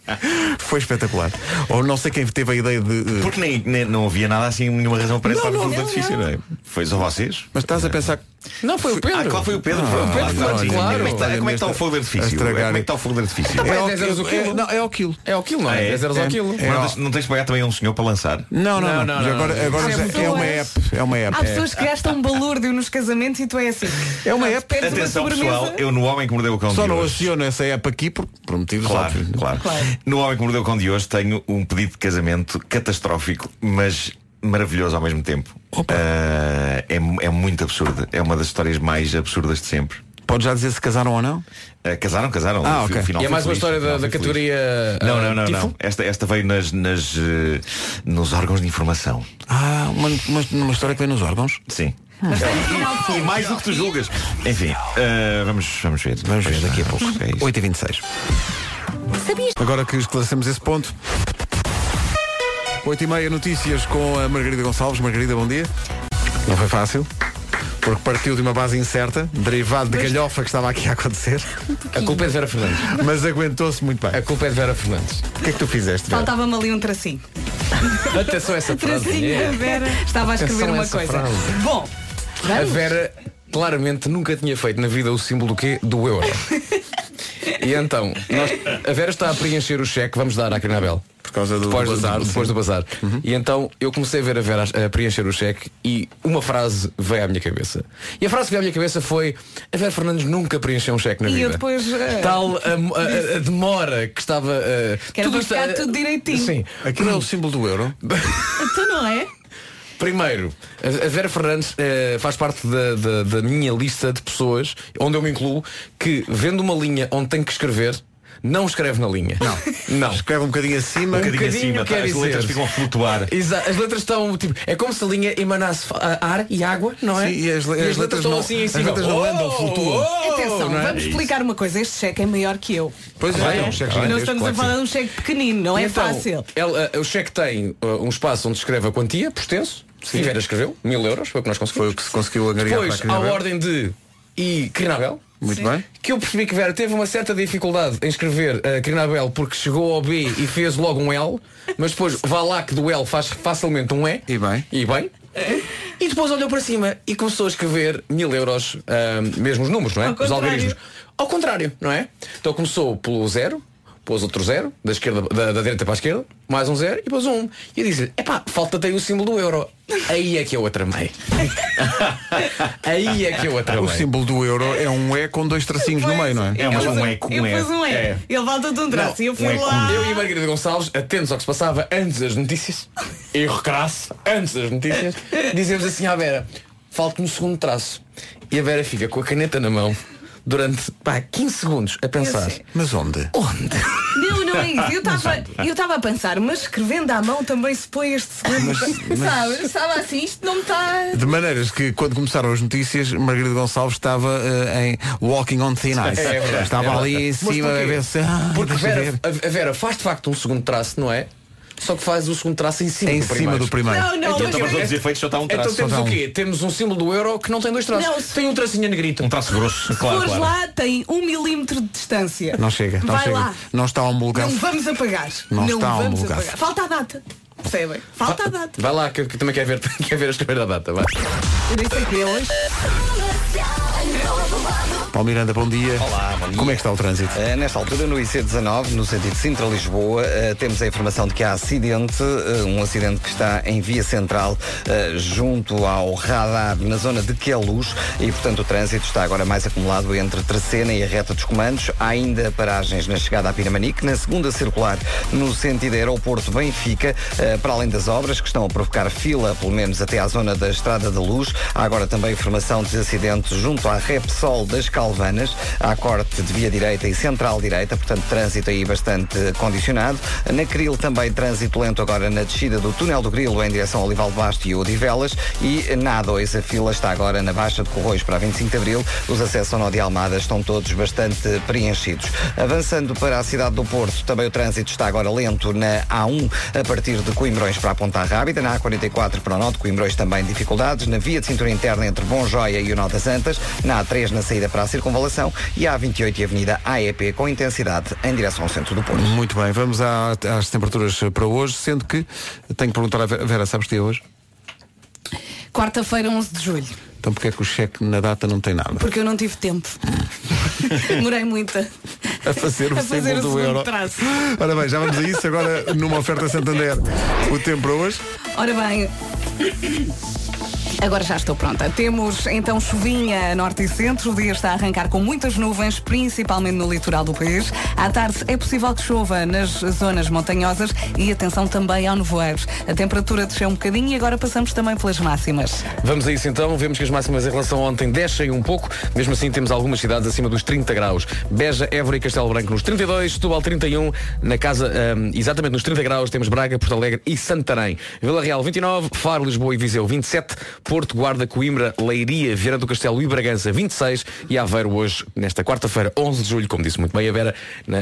Foi espetacular. Ou não sei quem teve a ideia de. eh, Porque nem, nem- não havia nada assim, nenhuma razão para Não, estar no não, fogo de não, artifício, não é? Foi só vocês? Mas estás a pensar. Não, foi o Pedro. Ah, claro, foi o Pedro. Ah, foi o Pedro, claro, foi, sim. claro. Como é que está, como é que está o fogo de artifício? estragar. Como é que está o fogo de artifício? Também É ao 10 euros o quilo. É, não, é ao quilo. É ao quilo, não é? Ah, é? 10 euros ao É. quilo. É. Não tens de pagar também a um senhor para lançar? Não, não, não. Agora não. agora é pessoas- uma app. É uma app. Há pessoas que gastam um balúrdio nos casamentos e tu é assim. É uma app. Atenção pessoal, eu no Homem que Mordeu o Cão Só de não hoje. aciono essa app aqui por, por motivos Claro, óbvios. claro, Claro. No Homem que Mordeu o Cão de hoje tenho um pedido de casamento catastrófico, mas maravilhoso ao mesmo tempo. Ah, é, é muito absurdo. É uma das histórias mais absurdas de sempre. Podes já dizer se casaram ou não? Ah, casaram, casaram. Ah, ok. final E é mais uma feliz, história da, da categoria. Não, ah, não, não, tifo? não. Esta, esta veio nas, nas, eh, nos órgãos de informação. Ah, uma, uma, uma história que vem nos órgãos. Sim. Final E mais do que tu julgas. Enfim, ah, vamos, vamos ver. Vamos ver daqui a pouco. É isso. 8h26. Agora que esclarecemos esse ponto. 8h30 notícias com a Margarida Gonçalves. Margarida, bom dia. Não foi fácil. Porque partiu de uma base incerta, derivado de galhofa que estava aqui a acontecer. A culpa é de Vera Fernandes. Mas aguentou-se muito bem. A culpa é de Vera Fernandes. O que é que tu fizeste? Vera? Faltava-me ali um tracinho. Atenção a essa frase. Tracinho da Vera. Estava a escrever Atenção a uma coisa. frase. Bom, A vamos. Vera claramente nunca tinha feito na vida o símbolo do quê? Do euro. E então, nós- a Vera está a preencher o cheque, vamos dar à Crinabel. Por causa do depois bazar, do, depois sim. do bazar. E então eu comecei a ver a Vera a, preencher o cheque e uma frase veio à minha cabeça. E a frase que veio à minha cabeça foi a Vera Fernandes nunca preencheu um cheque na E vida. eu depois. eh, Tal a, a- a demora que estava. eh, Que era para isto- ficar tudo direitinho. Sim. Aquilo é o símbolo do euro. Então não é? Primeiro, a a Vera Fernandes eh, faz parte da, da- da minha lista de pessoas onde eu me incluo que vendo uma linha onde tem que escrever, não escreve na linha. Não. Não. Escreve um bocadinho acima. Um bocadinho acima, quer tá? as letras ficam a flutuar. Exato, as letras estão tipo, é como se a linha emanasse ar e água, não é? Sim, e as le- as letras não- estão assim em as cima. letras não andam, flutuam. Atenção, não é? vamos explicar uma coisa. Este cheque é maior que eu. Pois é, Vai, é um cheque. Não estamos a claro falar sim. de um cheque pequenino, não é Então, fácil. ela, uh, o cheque tem uh, um espaço onde escreve a quantia, por extenso. E Vera escreveu, mil euros, foi o que nós conseguimos. Foi o que se conseguiu angariar Depois, para a à ordem de e Crinabel. Muito bem. Que eu percebi que Vera teve uma certa dificuldade em escrever a Crinabel porque chegou ao B e fez logo um L, mas depois vá lá que do L faz facilmente um E. E bem. E bem. E depois olhou para cima e começou a escrever mil euros, ahm, mesmo os números, não é? Ao Os contrário. algarismos. Ao contrário, não é? Então começou pelo zero, pôs outro zero, da, esquerda, da, da direita para a esquerda, mais um zero e pôs um. E eu disse-lhe, epá, falta-te aí o símbolo do euro. Aí é que eu a tramei. aí é que eu a O símbolo do euro é um E com dois tracinhos no meio, não é? É um, Eu um eco, Eu um pus um E. É. Ele volta-te um traço e eu fui um lá. Eu e a Margarida Gonçalves, atentos ao que se passava antes das notícias, erro crasso, antes das notícias, dizemos assim à Vera, falta um segundo traço. E a Vera fica com a caneta na mão durante pá, 15 segundos a pensar. Mas onde? Onde? Não, não é isso. Eu estava eu estava a pensar, mas escrevendo à mão também se põe este segundo. Sabe? Estava assim, isto não me está. De maneiras que quando começaram as notícias, Margarida Gonçalves estava eh, em Walking on Thin Ice. É verdade, estava é ali em. Mas cima a porquê? ver se. Ah, Porque deixa Vera, ver. a a Vera faz de facto um segundo traço, não é? Só que faz o segundo traço em cima Em do cima primeiro. do primeiro. Não, não, Então, mas para os outros efeitos só está um traço. Então temos o quê? Temos um símbolo do euro que não tem dois traços. Não, se- Tem um tracinho a negrito. Um traço grosso, se claro, fores claro. lá, tem um milímetro de distância. Não chega, não Vai chega. lá. Não está homologado. Não vamos apagar. Não está vamos homologado. apagar. Falta a data. Percebem? Falta a data. Vai lá que, que também quer ver, quer ver a escrever a data. Vai. Eu nem sei que é hoje. Paulo Miranda, bom dia. Olá, bom dia. Como é que está o trânsito? Uh, nesta altura, no IC19, no sentido Sintra-Lisboa, uh, temos a informação de que há acidente, uh, um acidente que está em via central, junto ao radar, na zona de Queluz, e, portanto, o trânsito está agora mais acumulado entre Tracena e a reta dos comandos. Há ainda paragens na chegada à Pinamanique, na segunda circular, no sentido aeroporto Benfica, para além das obras que estão a provocar fila, pelo menos até à zona da Estrada da Luz. Há agora também informação de acidentes junto à Repsol das Calvanas, há corte de via direita e central direita, portanto trânsito aí bastante condicionado. Na Cril também trânsito lento agora na descida do túnel do Grilo em direção ao Olival de Basto e Odivelas e na A2 a fila está agora na Baixa de Corroios para a 25 de Abril. Os acessos ao Nó de Almada estão todos bastante preenchidos. Avançando para a cidade do Porto, também o trânsito está agora lento na A1 a partir de Coimbrões para a Ponta Rábida, na A44 para o Nó de Coimbrões também dificuldades, na via de cintura interna entre Bom Joia e o Nó das Antas, na A3 na saída para a Circunvalação e a A28 e a Avenida AEP com intensidade em direção ao centro do Porto. Muito bem, vamos à- às temperaturas para hoje, sendo que tenho que perguntar à Vera, sabes que é hoje? Quarta-feira, 11 de julho. Então porque é que o cheque na data não tem nada? Porque eu não tive tempo. Demorei muito a fazer o a fazer símbolo o do segundo euro. traço. Ora bem, já vamos a isso. Agora, numa oferta Santander, o tempo para hoje. Ora bem. Agora já estou pronta. Temos então chuvinha norte e centro. O dia está a arrancar com muitas nuvens, principalmente no litoral do país. À tarde é possível que chova nas zonas montanhosas e atenção também ao nevoeiro. A temperatura desceu um bocadinho e agora passamos também pelas máximas. Vamos a isso então, vemos que as máximas em relação a ontem descem um pouco, mesmo assim temos algumas cidades acima dos 30 graus. Beja, Évora e Castelo Branco nos 32, Setúbal 31, na casa, hum, exatamente nos 30 graus temos Braga, Porto Alegre e Santarém. Vila Real 29, Faro, Lisboa e Viseu 27, Porto, Guarda, Coimbra, Leiria, Vieira do Castelo e Bragança 26 e Aveiro hoje, nesta quarta-feira, 11 de julho, como disse muito bem a Vera,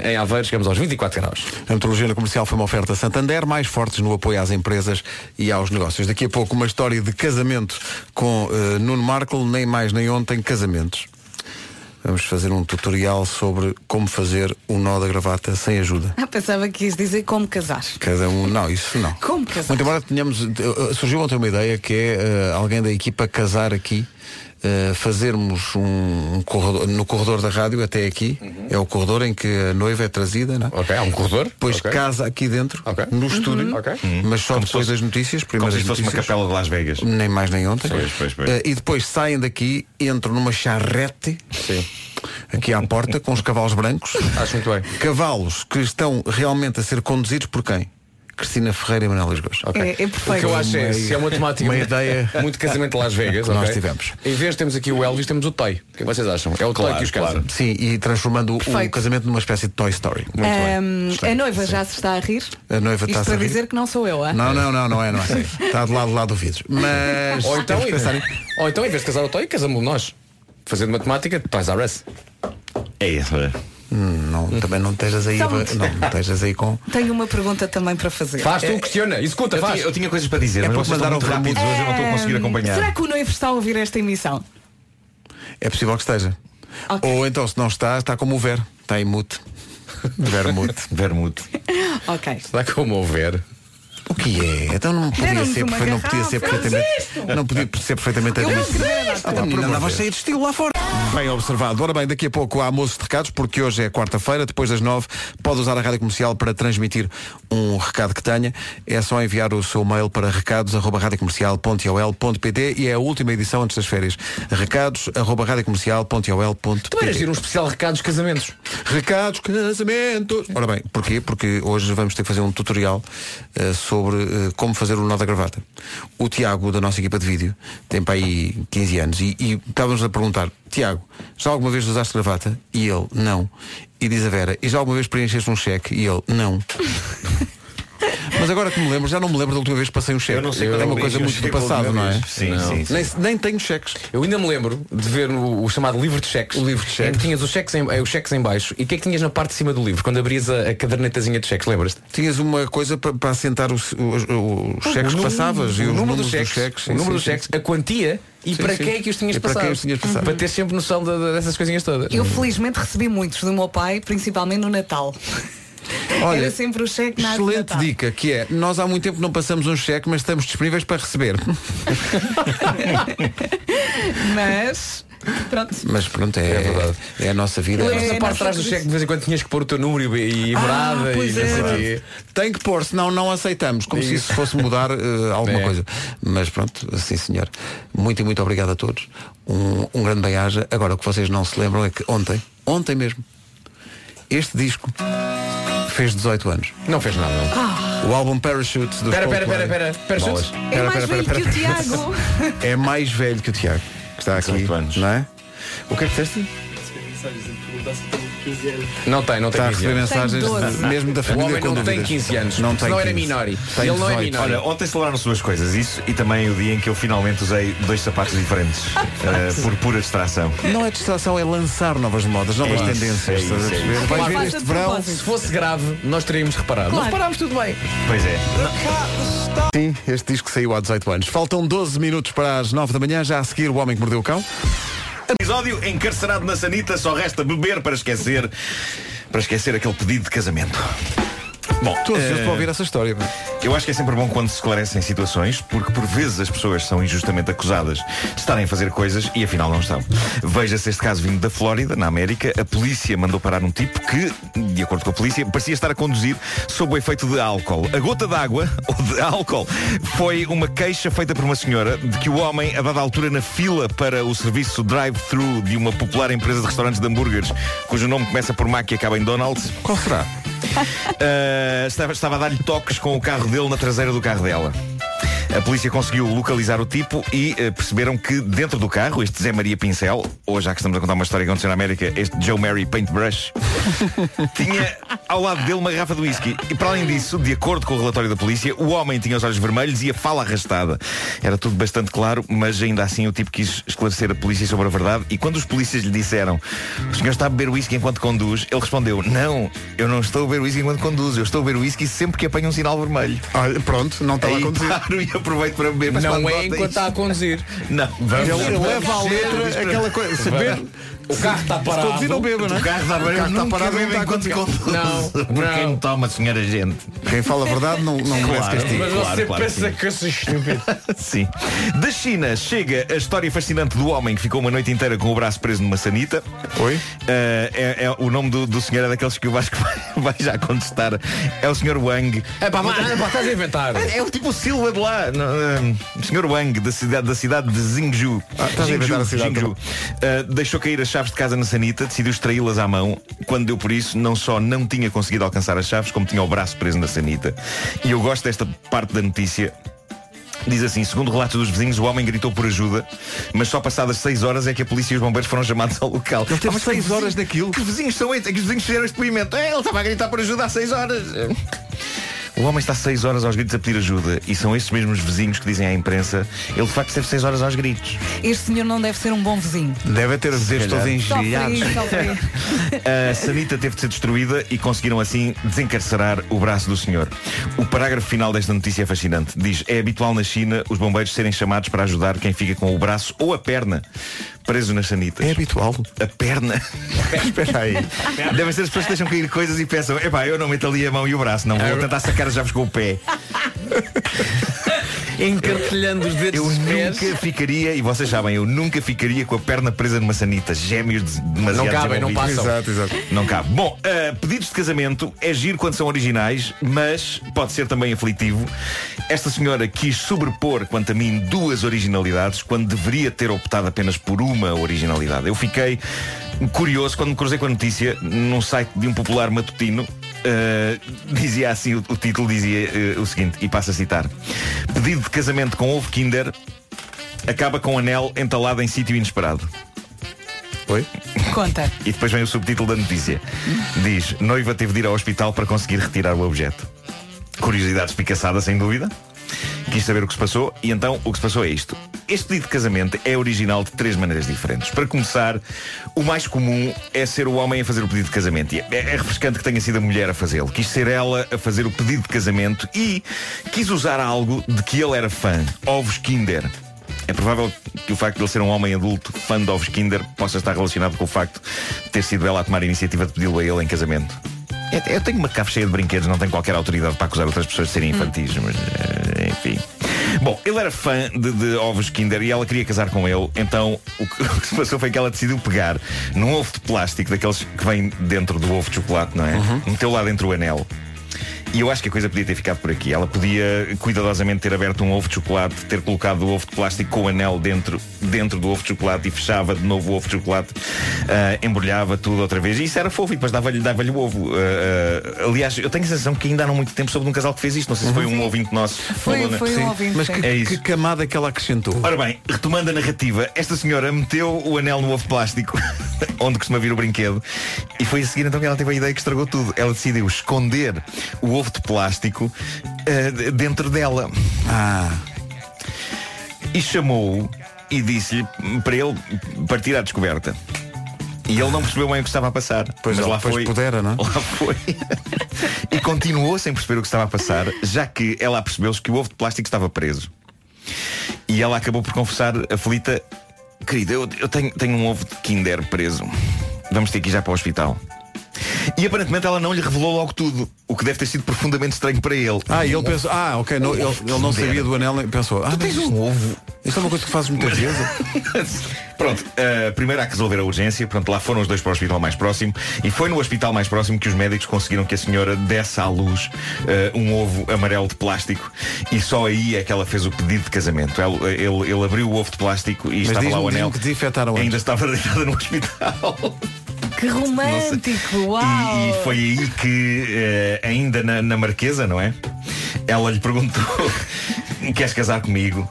em Aveiro chegamos aos 24 graus. A metrologia na comercial foi uma oferta Santander, mais fortes no apoio às empresas e aos negócios. Daqui a pouco uma história de casamento com eh, Nuno Markle, nem mais nem ontem, casamentos. Vamos fazer um tutorial sobre como fazer o nó da gravata sem ajuda. Ah, pensava que quis dizer como casar. Cada um, não, isso não. Como casar? Muito embora tenhamos, surgiu ontem uma ideia que é eh, alguém da equipa casar aqui, eh, fazermos um, um corredor, no corredor da rádio até aqui, é o corredor em que a noiva é trazida, não é? Uhum. Ok, há um corredor. Depois Ok. casa aqui dentro, no estúdio, Uhum. Ok. mas só Como depois fosse- das notícias, Como primeiras se fosse uma capela de Las Vegas. Nem mais nem ontem. Pois, pois, pois. Eh, e depois saem daqui, entram numa charrete, Sim. aqui à porta, com os cavalos brancos. Acho muito bem. Cavalos que estão realmente a ser conduzidos por quem? Cristina Ferreira e Manuel Lisboa. Ok. É- é O que perfeito. eu acho é, Uma- se é uma temática uma ideia muito casamento de Las Vegas, que nós tivemos. Em vez de termos aqui o Elvis, temos o Toy. O que vocês acham? É o Toy Claro, que os casa. claro. Sim, e transformando o- o Perfeito. casamento numa espécie de Toy Story. Muito bem. Ahm, a noiva já se está a rir. A noiva Isto para a rir. dizer que não sou eu, ah? Não, não, não, não é, não é. Está do lado do lado do vidro. Mas Ou então, temos pensar vez, em- ou então, em vez de casar o Toy, casamos nós. Fazendo matemática, Toys R Us. É isso. é. Hum, não, também não estejas aí, não, estejas aí com. Tenho uma pergunta também para fazer. Faz tu, questiona, executa, Eu faz. tinha, eu tinha coisas para dizer, É mas vocês estão mandaram rápidos hoje, eu não estou a conseguir Ahm, acompanhar. Será que o noivo está a ouvir esta emissão? É possível que esteja. Ok. Ou então, se não está, está como o Ver. Está em mute. Ver mute. Vermute. Ok. Dá como houver. O que é? Então não podia ser, perfe- não podia ser perfeitamente. Não podia ser perfeitamente Eu admitido. vou escrever a data. Ah, menina andava cheia de estilo lá fora. Bem observado. Ora bem, daqui a pouco há almoço de recados, porque hoje é quarta-feira, depois das nove, pode usar a rádio comercial para transmitir um recado que tenha. É só enviar o seu mail para recados.radiocomercial.ol.pt e é a última edição antes das férias. Recados.radiocomercial.ol.pt eras ir um especial recados casamentos. Recados, casamentos. Ora bem, porquê? Porque hoje vamos ter que fazer um tutorial eh, sobre eh, como fazer o nó da gravata. O Tiago, da nossa equipa de vídeo, tem para aí 15 anos e, e estávamos a perguntar, Tiago, já alguma vez usaste gravata? E ele, não. E diz a Vera, e já alguma vez preencheste um cheque? E ele, não. Mas agora que me lembro, já não me lembro da última vez que passei um cheque. Eu não sei é uma coisa muito do passado, não é? Sim, Não. sim, sim. Nem, nem tenho cheques. Eu ainda me lembro de ver o, o chamado livro de cheques. O livro de cheques. Em que tinhas os cheques, em, eh, os cheques em baixo. E o que é que tinhas na parte de cima do livro? Quando abrias a, a cadernetazinha de cheques, lembras-te? Tinhas uma coisa para, para assentar os, os- os cheques O que número- passavas e o os número números dos cheques, cheques. o sim, número sim, dos sim. cheques, a quantia e Sim, para sim. quem é que os tinhas E para passado. quem os tinhas passado. Para ter sempre noção de- de- dessas coisinhas todas. Eu felizmente recebi muitos do meu pai, principalmente no Natal. Olha, Era sempre o cheque na Excelente Natal. dica, que é, nós há muito tempo não passamos um cheque, mas estamos disponíveis para receber. Mas, pronto. Mas pronto, é, É verdade. é a nossa vida. Lembras-te É, da parte de trás do cheque de vez em quando tinhas que pôr o teu número e, e morada e pois não é. Tem que pôr, senão não aceitamos, como se Isso. fosse mudar eh, alguma É. coisa. Mas pronto, assim senhor. Muito e muito obrigado a todos. Um, um grande bem-aja. Agora o que vocês não se lembram é que ontem, ontem mesmo, este disco fez 18 anos. Não fez nada. não. O álbum Parachute dos Pera, pera, pera, pera. Parachutes? Bolas. É Pera, mais pera, velho pera, que o pera. Tiago. É mais velho que o Tiago, que está aqui, 18 anos. não é? O que é que disseste? Não tem, não tem Está a 15 receber anos. mensagens de- mesmo da O família homem com não tem dúvidas. 15 anos. Não tem Senão era 15. minori. Tem Ele não é 18. minori. Olha, ontem celebraram-se duas coisas, isso e também o dia em que eu finalmente usei dois sapatos diferentes, eh, por pura distração. Não é distração, é lançar novas modas, novas É isso, tendências. é estás a isso, é perceber? isso. Vais Claro. ver Faça este de verão. propósito. Se fosse grave, nós teríamos reparado. Não Claro. reparámos tudo bem. Pois é. Sim, este disco saiu há 18 anos. Faltam 12 minutos para as 9 da manhã, já a seguir o Homem que Mordeu o Cão. Episódio encarcerado na sanita, só resta beber para esquecer, para esquecer aquele pedido de casamento. Bom, Estou ansioso para ouvir essa história. eu acho que é sempre bom quando se esclarecem situações, porque por vezes as pessoas são injustamente acusadas de estarem a fazer coisas e afinal não estão. Veja-se este caso vindo da Flórida, na América. A polícia mandou parar um tipo que, de acordo com a polícia, parecia estar a conduzir sob o efeito de álcool. A gota d'água, ou de álcool, foi uma queixa feita por uma senhora de que o homem, a dada altura na fila para o serviço drive-thru de uma popular empresa de restaurantes de hambúrgueres, cujo nome começa por Mac e acaba em Donald's, Qual será? Uh, estava, estava a dar-lhe toques com o carro dele na traseira do carro dela. A polícia conseguiu localizar o tipo e uh, perceberam que dentro do carro, este Zé Maria Pincel, ou já que estamos a contar uma história que aconteceu na América, este Joe Mary Paintbrush, tinha ao lado dele uma garrafa de whisky. E para além disso, de acordo com o relatório da polícia, o homem tinha os olhos vermelhos e a fala arrastada. Era tudo bastante claro, mas ainda assim o tipo quis esclarecer a polícia sobre a verdade. E quando os polícias lhe disseram o senhor está a beber whisky enquanto conduz, ele respondeu não, eu não estou a beber whisky enquanto conduzo, eu estou a beber whisky sempre que apanho um sinal vermelho. Olha, pronto, não estava a conduzir. aproveito para beber. Mas Não é enquanto está a conduzir. Não, Ele leva à letra aquela coisa. O carro está parado. conduzir não beba, não é? O carro está O carro parado, está parado, a enquanto conduz. Não, Porque não. não toma, senhora gente. Quem fala a verdade não, não merece Claro. castigo. Mas Claro, você claro pensa sim. que eu sou estúpido. Sim. Da China chega a história fascinante do homem que ficou uma noite inteira com o braço preso numa sanita. Oi? Eh, é, é- o nome do, do senhor é daqueles que o Vasco vai, vai já contestar. É o senhor Wang. É pá, mas- é pá, estás a inventar. É o tipo Silva de lá. No, eh, o senhor Wang, da cidade, da cidade de Zhengzhou. Ah, estás a inventar a cidade, Zhengzhou. Eh, deixou cair as chaves de casa na sanita, decidiu extraí-las à mão. Quando deu por isso, não só não tinha conseguido alcançar as chaves, como tinha o braço preso na sanita. E eu gosto desta parte da notícia. Diz assim, segundo relatos dos vizinhos, o homem gritou por ajuda, mas só passadas 6 horas é que a polícia e os bombeiros foram chamados ao local. Ele teve Ah, mas que seis vizinho- horas daquilo? Que vizinhos são estes? É que os vizinhos fizeram este depoimento. É, ele estava a gritar por ajuda há 6 horas. O homem está 6 horas aos gritos a pedir ajuda e são estes mesmos vizinhos que dizem à imprensa ele de facto esteve 6 horas aos gritos. Este senhor não deve ser um bom vizinho. Deve ter os dedos todos engelhados. A sanita teve de ser destruída e conseguiram assim desencarcerar o braço do senhor. O parágrafo final desta notícia é fascinante. Diz, é habitual na China os bombeiros serem chamados para ajudar quem fica com o braço ou a perna preso nas sanitas. É habitual. A perna. Espera aí. Devem ser as pessoas que deixam cair coisas e pensam, epá, eu não meto ali a mão e o braço, não vou tentar sacar as chaves com o pé. Encartelhando os dedos Eu dos pés. nunca ficaria, e vocês sabem, eu nunca ficaria com a perna presa numa sanita. Gêmeos de- demasiado Não cabem, não desenvolvidos. passam. Exato, exato. Não cabe. Bom, uh, pedidos de casamento é giro quando são originais, mas pode ser também aflitivo. Esta senhora quis sobrepor, quanto a mim, duas originalidades, quando deveria ter optado apenas por uma originalidade. Eu fiquei curioso quando me cruzei com a notícia num site de um popular matutino. uh, dizia assim, o, o título dizia uh, o seguinte, e passo a citar. Pedido de casamento com ovo Kinder acaba com anel entalado em sítio inesperado. Oi? Conta. E depois vem o subtítulo da notícia. Diz, noiva teve de ir ao hospital para conseguir retirar o objeto. Curiosidade espicaçada, sem dúvida. Quis saber o que se passou e então o que se passou é isto. Este pedido de casamento é original de três maneiras diferentes. Para começar, o mais comum é ser o homem a fazer o pedido de casamento. E é, é refrescante que tenha sido a mulher a fazê-lo. Quis ser ela a fazer o pedido de casamento e quis usar algo de que ele era fã. Ovos Kinder. É provável que o facto de ele ser um homem adulto, fã de ovos Kinder, possa estar relacionado com o facto de ter sido ela a tomar a iniciativa de pedi-lo a ele em casamento. Eu- Eu tenho uma cave cheia de brinquedos, não tenho qualquer autoridade para acusar outras pessoas de serem infantis, mas eh. Bom, ele era fã de, de ovos Kinder e ela queria casar com ele, então o que, o que se passou foi que ela decidiu pegar num ovo de plástico, daqueles que vem dentro do ovo de chocolate, não é? Meteu lá dentro o anel. E eu acho que a coisa podia ter ficado por aqui. Ela podia cuidadosamente ter aberto um ovo de chocolate, ter colocado o ovo de plástico com o anel dentro, dentro do ovo de chocolate e fechava de novo o ovo de chocolate, ah, embrulhava tudo outra vez. E isso era fofo e depois dava-lhe dava o ovo. Ah, aliás, eu tenho a sensação que ainda há não muito tempo soube de um casal que fez isto. Não sei se foi um ouvinte nosso. Foi, foi um ouvinte. Mas que, É isso. que camada que ela acrescentou? Ora bem, retomando a narrativa, esta senhora meteu o anel no ovo de plástico, onde costuma vir o brinquedo, e foi a seguir então que ela teve a ideia que estragou tudo. Ela decidiu esconder o ovo de plástico d- dentro dela. Ah, E chamou-o e disse-lhe para ele partir à descoberta. E ele não percebeu bem o que estava a passar. Pois mas ela lá foi. pudera, não é? Lá foi. e continuou sem perceber o que estava a passar, já que ela percebeu-se que o ovo de plástico estava preso. E ela acabou por confessar aflita querida, eu, eu tenho, tenho um ovo de Kinder preso. Vamos ter que ir já para o hospital. E aparentemente ela não lhe revelou logo tudo, o que deve ter sido profundamente estranho para ele. Ah, e ele pensou, ah, ok, não, ele, ele não sabia do anel, pensou, ah, Tu tens um ovo. isto é uma coisa que fazes muitas vezes. Pronto, uh, primeiro há que resolver a urgência. Pronto, lá foram os dois para o hospital mais próximo. E foi no hospital mais próximo que os médicos conseguiram que a senhora desse à luz uh, um ovo amarelo de plástico. E só aí é que ela fez o pedido de casamento. Ele, ele, ele abriu o ovo de plástico e Mas estava lá o anel. que desinfetaram Ainda estava deitada no hospital. Que romântico, uau! E, e foi aí que, eh, ainda na, na Marquesa, não é? Ela lhe perguntou: Queres casar comigo?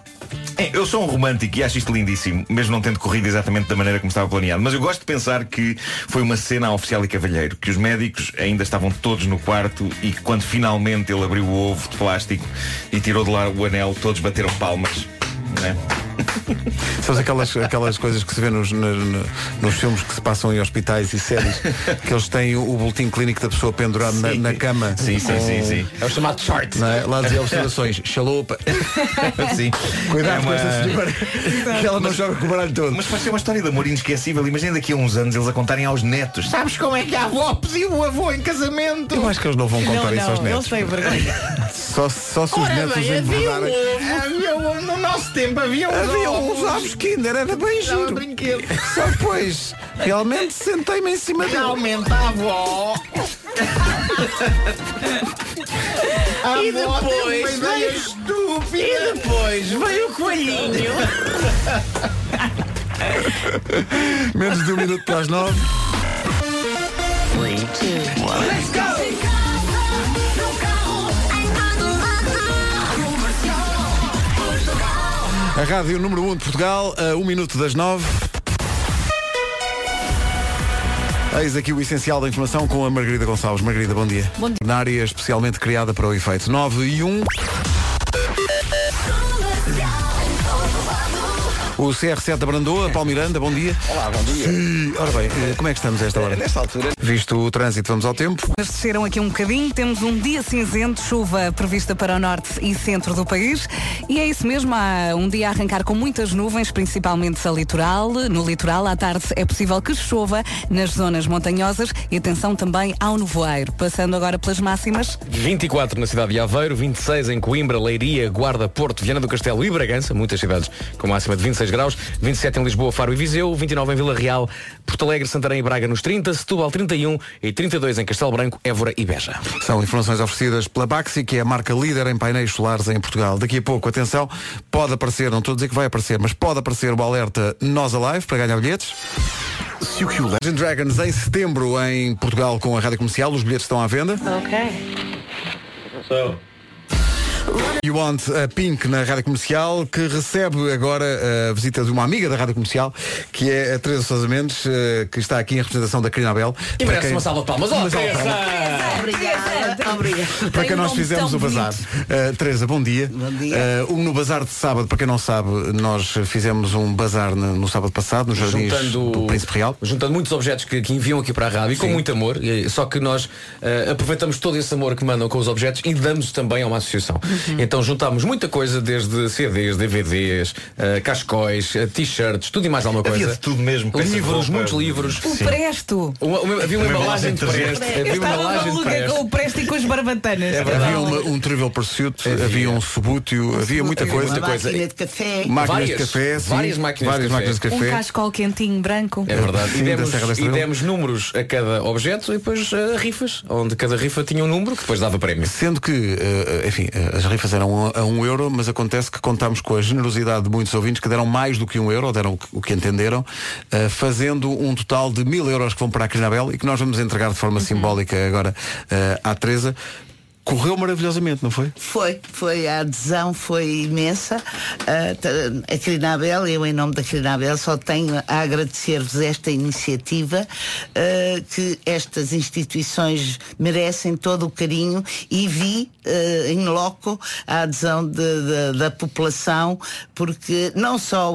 É, Eu sou um romântico e acho isto lindíssimo, mesmo não tendo corrido exatamente da maneira como estava planeado. Mas eu gosto de pensar que foi uma cena oficial e cavalheiro, que os médicos ainda estavam todos no quarto e que quando finalmente ele abriu o ovo de plástico e tirou de lá o anel, todos bateram palmas. Não Sabes aquelas, aquelas coisas que se vê nos, na- nos filmes que se passam em hospitais e séries, que eles têm o, boletim clínico da pessoa pendurado na, na cama. Sim, sim, com- sim, sim. É o chamado chart. É? Lá dizia observações, chalupa. Sim. Cuidado É com uma- esta senhora. que ela não joga com o baralho todo. Mas vai ser uma história de amor inesquecível. Imagina daqui a uns anos eles a contarem aos netos. Sabes como é que a avó pediu o avô em casamento? Eu acho que eles não vão contar não, isso aos não, netos. eles têm vergonha. Só, só se os netos embordarem. Havia ovo. No nosso tempo havia um Havia uns ovos Kinder, era bem giro. Só depois, realmente sentei-me em cima dele. Realmente a avó. A E avó teve uma depois ideia veio- estúpida. E depois veio o coelhinho. Menos de um minuto para as nove. A rádio número 1 um de Portugal, a 1 um minuto das 9. Eis aqui o essencial da informação com a Margarida Gonçalves. Margarida, bom dia. Bom dia. Na área especialmente criada para o efeito. 9 e 1. O CR7 da Brandoa, Paulo Miranda, bom dia. Olá, bom dia. E, ora bem, eh, como é que estamos a esta hora? Nesta altura, Visto o trânsito, vamos ao tempo. Mas desceram aqui um bocadinho, temos um dia cinzento, chuva prevista para o norte e centro do país. E é isso mesmo, há um dia a arrancar com muitas nuvens, principalmente a litoral. No litoral, à tarde, é possível que chova nas zonas montanhosas e atenção também ao nevoeiro. Passando agora pelas máximas. 24 na cidade de Aveiro, 26 em Coimbra, Leiria, Guarda, Porto, Viana do Castelo e Bragança, muitas cidades com máxima de 26 graus, 27 em Lisboa, Faro e Viseu, 29 em Vila Real, Porto Alegre, Santarém e Braga nos 30, Setúbal 31 e 32 em Castelo Branco, Évora e Beja. São informações oferecidas pela Baxi, que é a marca líder em painéis solares em Portugal. Daqui a pouco, atenção, pode aparecer, não estou a dizer que vai aparecer, mas pode aparecer o alerta Nós Alive para ganhar bilhetes. Se o que o Legend Dragons em setembro em Portugal com a rádio comercial, os bilhetes estão à venda. You Want a Pink na Rádio Comercial, que recebe agora a visita de uma amiga da Rádio Comercial, que é a Teresa Sousa Mendes, eh, que está aqui em representação da Carina Abel. E merece quem- uma salva de palmas. Oh, Teresa! Obrigada, obrigada. Para quem um nós fizemos o bazar. Uh, Teresa, bom dia. Bom dia. Uh, no bazar de sábado, para quem não sabe, nós fizemos um bazar no, no sábado passado, nos jardins do Príncipe Real. juntando muitos objetos que, que enviam aqui para a rádio e com muito amor, só que nós eh, aproveitamos todo esse amor que mandam com os objetos e damos também a uma associação. Uhum. Então juntámos muita coisa, desde CDs, DVDs, eh, cascóis, eh, t-shirts, tudo e mais alguma Havia coisa. de tudo mesmo. de Livros, roupa. muitos livros. O Presto. Uma- uma- havia uma, Uma embalagem de de preste. presente. Havia Eu uma estava embalagem de maluca preste. com o Presto e com as barbatanas. É. Havia uma- um Trivial Pursuit, havia, um subútil, havia muita Havia coisa. Uma coisa. máquina de café. Máquinas Várias. de café, sim, Várias máquinas de várias café. máquinas de Um café. cascol quentinho, branco. É verdade. Sim, e, demos, e demos números a cada objeto e depois eh, rifas, onde cada rifa tinha um número que depois dava prémio. Sendo que, eh, enfim, as rifas eram a, um euro, mas acontece que contámos com a generosidade de muitos ouvintes que deram mais do que um euro, deram o que, entenderam, eh, fazendo um total de mil euros que vão para a Crinabel e que nós vamos entregar de forma simbólica agora eh, à Teresa. Correu maravilhosamente, não foi? Foi, foi, a adesão foi imensa. T- a Crinabel, eu em nome da Crinabel só tenho a agradecer-vos esta iniciativa ah, que estas instituições merecem todo o carinho e vi ah, em loco a adesão de- de- da população porque não só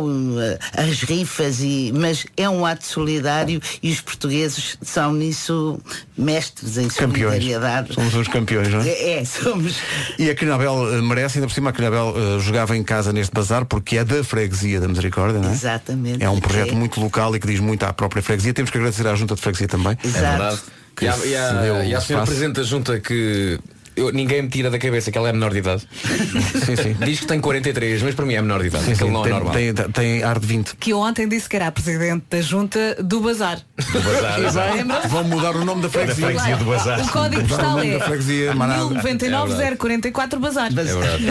as rifas, e, mas é um ato solidário e os portugueses são nisso mestres em Campeões. solidariedade. Somos uns campeões, não é? É, somos. E a Quinabel eh, merece, ainda por cima a Quinabel eh, jogava em casa neste bazar porque é da freguesia da Misericórdia, não é? Exatamente. É um projeto muito local e que diz muito à própria freguesia. Temos que agradecer à Junta de Freguesia também. É verdade. Que E a, e a- e a senhora espaço. Presidente da Junta que eu- ninguém me tira da cabeça que ela é menor de idade. Sim, sim. Diz que tem 43, mas para mim é menor de idade. Sim, sim, não é tem, normal. tem, tem ar de 20. Que ontem disse que era a presidente da junta do Bazar. bazar, exato. Vão mudar o nome da freguesia. Da freguesia do bazar. O código postal é da freguesia, mais nada. 1099-044 Bazar. Não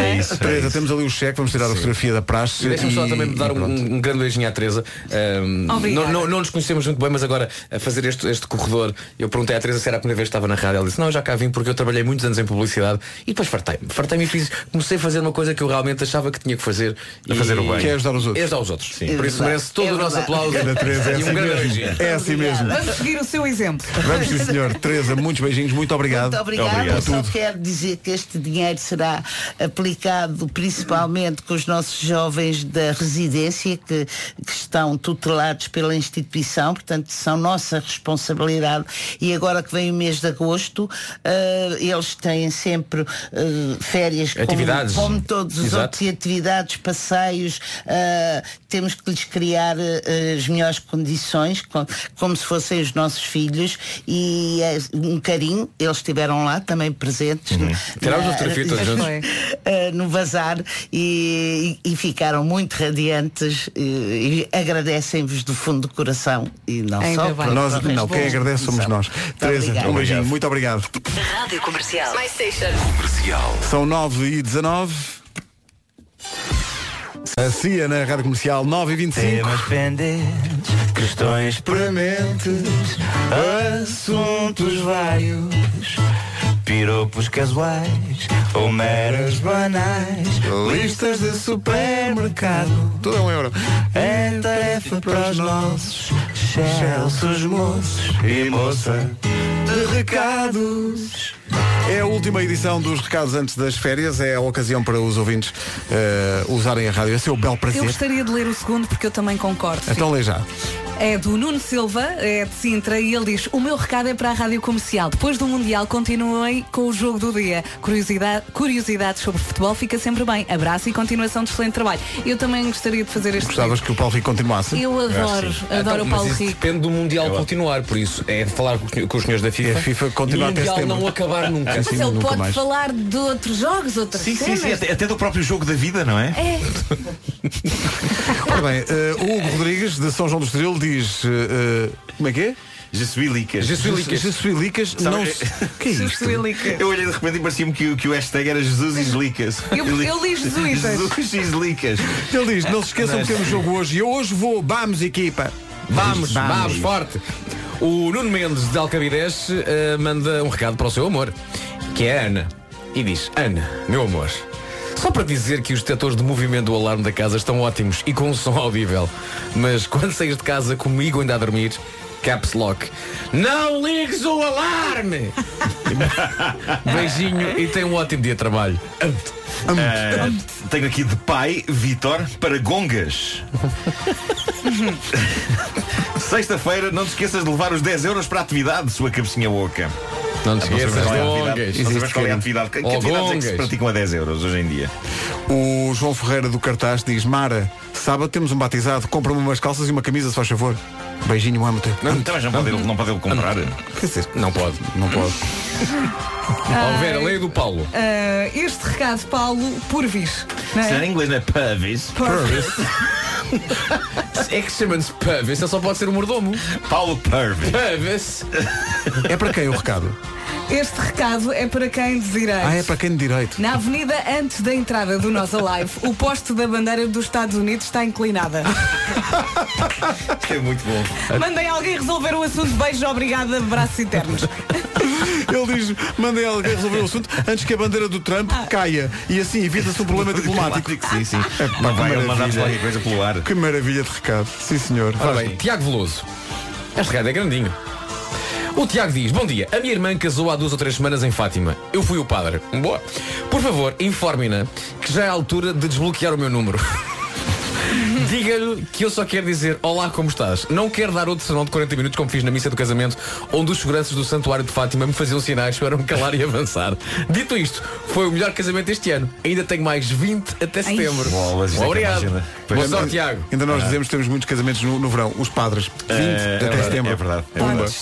É isso. é Teresa, temos ali o cheque, vamos tirar a fotografia da praxe. E Deixa-me só também dar um, um grande beijinho à Teresa. Um, não, não, não nos conhecemos muito bem, mas agora a fazer este, este corredor, eu perguntei à Teresa se era a primeira vez que estava na rádio. Ela disse, não, já cá vim porque eu trabalhei muitos anos em publicidade e depois fartei-me. Fartei-me e fiz, comecei a fazer uma coisa que eu realmente achava que tinha que fazer. A fazer o bem. Que é ajudar os É outros. ajudar os outros. Sim. Por isso merece todo É o nosso aplauso. Ana Teresa, é e assim um mesmo. É assim mesmo. Vamos seguir o seu exemplo. Vamos sim, senhor. Teresa, muitos beijinhos, muito obrigado. Muito obrigada. Obrigado. Só quero dizer que este dinheiro será aplicado principalmente com os nossos jovens da residência que, que estão tutelados pela instituição, portanto são nossa responsabilidade. E agora que vem o mês de agosto, eh, eles têm sempre eh, férias como- Atividades. como, todos os Exato. outros e atividades, passeios, ah, temos que lhes criar ah, as melhores condições, com- como se fossem os nossos filhos, e é um carinho, eles estiveram lá também presentes. Uhum. Tirámos na- fotografia todos juntos. Foi. no bazar e, e ficaram muito radiantes e, e agradecem-vos do fundo do coração e não Ainda só bem. para- Nós, não, quem agradece somos nós. Teresa, um beijinho, muito obrigado. Rádio Comercial. Station. São 9 e 19. A CIA na Rádio Comercial 9 e 25. Temas pendentes, questões prementes, assuntos vários, piropos casuais ou meras banais, listas de supermercado. Tudo é um euro. É tarefa para os nossos excelsos moços e moça de recados. É a última edição dos recados antes das férias. É a ocasião para os ouvintes eh, usarem a rádio. Esse é o belo Eu prazer. gostaria de ler o segundo porque eu também concordo. Então lê já. É do Nuno Silva, é de Sintra, e ele diz: O meu recado é para a rádio comercial. Depois do Mundial, continuem com o jogo do dia. Curiosidade, curiosidades sobre futebol fica sempre bem. Abraço e continuação de excelente trabalho. Eu também gostaria de fazer este. Gostavas que o Paulo Rico continuasse? Eu adoro, adoro Então, o mas Paulo isso Rico. depende do Mundial continuar, por isso é de falar com os, com os senhores da FIFA. A FIFA continua e o Mundial não acabar nunca. Mas sim, ele nunca pode mais. falar de outros jogos, outras Sim, sim, cenas. sim, até, até do próprio jogo da vida, não é? É. Ora bem, o Hugo Rodrigues, de São João do Estoril, diz. eh, como é que é? Jesuílicas. Jesuílicas. Jesuílicas. Não que é isto? Eu olhei de repente e parecia-me que, o- que o hashtag era Jesus e Islicas. Eu- eu li jesuítas. Jesus e Islicas. Ele diz, não se esqueçam que temos jogo hoje. E eu hoje vou, vamos equipa. Vamos, Vamos. vamos, forte. O Nuno Mendes de Alcabidez eh, manda um recado para o seu amor, que é a Ana. E diz, Ana, meu amor, só para dizer que os detectores de movimento do alarme da casa estão ótimos e com um som audível. Mas quando saís de casa comigo ainda a dormir, caps lock, não ligues o alarme! Beijinho e tenha um ótimo dia de trabalho. Ah, tenho aqui de pai, Vitor, para Gongas. Sexta-feira, não te esqueças de levar os 10 euros para a atividade, sua cabecinha oca. Não Não sabemos qual é a atividade. Não sabemos qual é a atividade. Que, que atividades é que se praticam a 10 euros hoje em dia? O João Ferreira do Cartaz diz, Mara, sábado temos um batizado, compra-me umas calças e uma camisa, se faz favor. Beijinho, amo-te. Não, também não pode, ele- não pode ele comprar. Quer dizer, Não pode. não pode. Ó Vera, leia do Paulo. Ah, este recado, Paulo, Purvis. não Isso é? em inglês não é pubis. É que chama-se Purvis, ele só pode ser o mordomo. Paulo Purvis. Purvis. É para quem o recado? Este recado é para quem de direito. Ah, é para quem de direito. Na avenida antes da entrada do nosso live, o poste da bandeira dos Estados Unidos está inclinada. É muito bom. Mandem alguém resolver o assunto. Beijos, obrigada, abraços eternos. Ele diz, mandem alguém resolver o assunto antes que a bandeira do Trump caia. E assim evita-se um problema diplomático. Sim, sim. É, pá, Não que vai mandar-nos qualquer coisa pelo ar. Que maravilha de recado. Sim, senhor. Ora bem, Tiago Veloso. Este recado é grandinho. O Tiago diz, bom dia, a minha irmã casou há duas ou três semanas em Fátima. Eu fui o padre. Boa. Por favor, informe-na que já é a altura de desbloquear o meu número. Diga-lhe que eu só quero dizer Olá, como estás? Não quero dar outro sermão de 40 minutos como fiz na missa do casamento Onde os seguranças do Santuário de Fátima me faziam sinais para me calar e avançar Dito isto, foi o melhor casamento deste ano Ainda tenho mais 20 até setembro Bolas, é que é Obrigado. Boa sorte, Tiago Ainda nós Ah. dizemos que temos muitos casamentos no, no verão. Os padres. 20 É, até verdade, setembro. É verdade. É Pumba. verdade.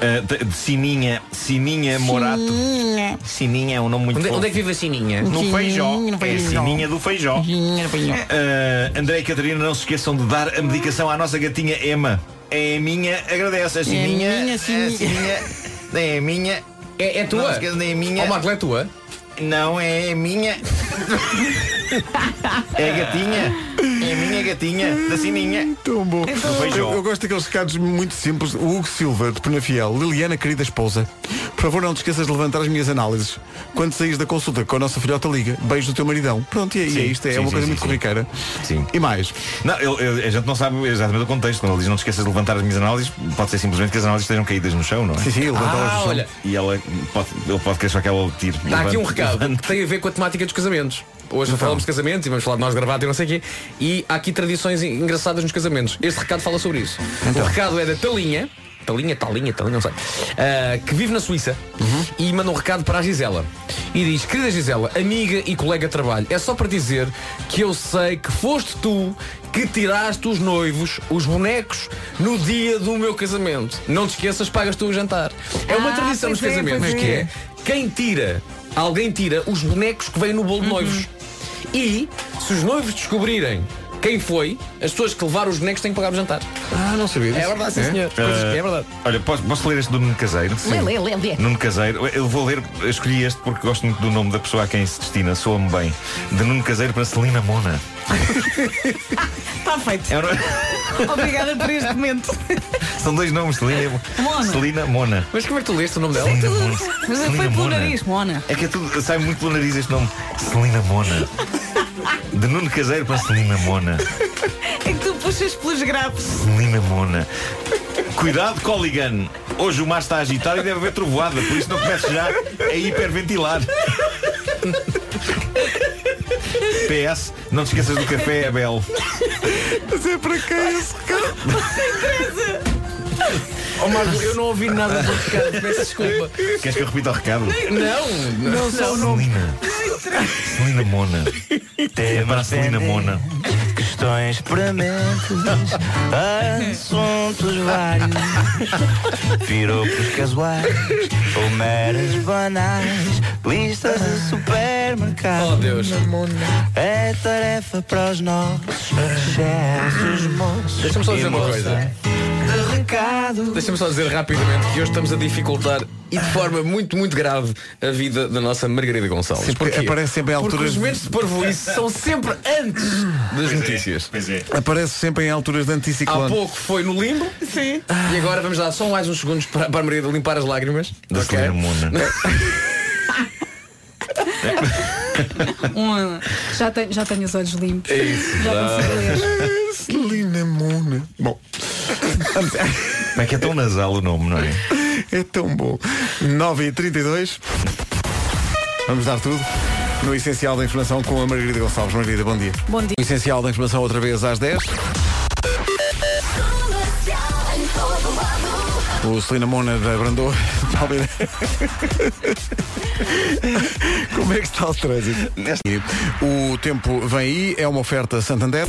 Ah, de- de Sininha, Sininha Morato. Sininha é um nome muito Onde, fofo. onde é que vive a Sininha? No Feijó. no É Feijó. Sininha do Feijó. Ah, André e Catarina, não se esqueçam de dar a medicação à nossa gatinha Emma. É a minha, agradece. A Sininha. minha, a Sininha. Sininha. É a minha. É, é tua? Não se esqueçam, é a minha. Ó, Marco, é tua? Não, é a minha. É a gatinha. É a minha gatinha da Sininha. Tão bom. Feijó. Eu, eu gosto daqueles recados muito simples. O Hugo Silva, de Penafiel. Liliana, querida esposa, por favor não te esqueças de levantar as minhas análises. Quando saís da consulta com a nossa filhota liga, beijo do teu maridão. Pronto, e aí Sim, é isto. É sim, uma sim, coisa sim, muito corriqueira. Sim. E mais? Não, ele- ele- a gente não sabe exatamente o contexto. Quando ele diz não te esqueças de levantar as minhas análises, pode ser simplesmente que as análises estejam caídas no chão, não é? Sim, sim, levantá-las Ah, no chão. olha. E ela pode, ele pode querer só que ela tire. Está aqui um Levante, recado que tem a ver com a temática dos casamentos. Hoje Então. falamos de casamentos e vamos falar de nós gravata e não sei o quê. E há aqui tradições engraçadas nos casamentos. Este recado fala sobre isso. Então. O recado é da Talinha. Talinha, Talinha, Talinha, não sei. ah, que vive na Suíça Uhum. e manda um recado para a Gisela. E diz, querida Gisela, amiga e colega de trabalho, é só para dizer que eu sei que foste tu que tiraste os noivos, os bonecos, no dia do meu casamento. Não te esqueças, pagas tu o jantar. É uma Ah, tradição nos pois é, casamentos que é. é quem tira, alguém tira os bonecos que vêm no bolo de noivos. E se os noivos descobrirem quem foi, as pessoas que levaram os bonecos têm que pagar o jantar. Ah, não sabia disso. É verdade, sim senhor. Coisas que é verdade. Olha, posso, posso ler este do Nuno Caseiro? Lê, lê, lê, lê. Nuno Caseiro, eu vou ler, eu escolhi este porque gosto muito do nome da pessoa a quem se destina, soa-me bem. De Nuno Caseiro para Celina Mona. Está feito. É um Obrigada por este momento. São dois nomes, Celina, Mona. Celina Mona. Mas como é que tu leste o nome dela? Celina Mona. Mas Celina foi pelo Mona. nariz, Mona. É que é tudo, sai muito pelo nariz este nome. Celina Mona. De Nuno Caseiro para Celina Mona. É que tu puxas pelos graves. Celina Mona. Cuidado, Coligan. Hoje o mar está agitado e deve haver trovoada, por isso não comece já a hiperventilar. PS, não te esqueças do café, Abel. Mas é para quem esse recado? Oh Marco, eu não ouvi nada do recado, peço desculpa. Queres que eu repita o recado? Não, não, só o nome. Celina. Celina Mona. É para a Celina Mona. Questões prementes, assuntos vários, piropos casuais ou meras banais, listas de supermercado. Oh Deus. É tarefa para os nossos chefes, moços. Deixa-me só dizer uma coisa. De recado. Deixa-me só dizer rapidamente que hoje estamos a dificultar e de forma muito, muito grave a vida da nossa Margarida Gonçalves. Sim, porque aparece sempre em Porque alturas os momentos de parvoíce são sempre antes das notícias. Pois é. Aparece sempre em alturas de Há anticiclone. pouco foi no limbo Sim. e agora vamos dar só mais uns segundos para, para a Margarida limpar as lágrimas. Da Ok? Celina Mona. Já tenho, já tenho os olhos limpos. É isso. Já consigo ler. Celina Mona. Bom, Como é que é tão nasal o nome, não é? é tão bom. 9h32. Vamos dar tudo. No Essencial da Informação com a Margarida Gonçalves. Margarida, bom dia. Bom dia. O Essencial da Informação outra vez às 10. O Celina Mona da Brandoa. Como é que está o trânsito? O tempo vem aí, é uma oferta Santander.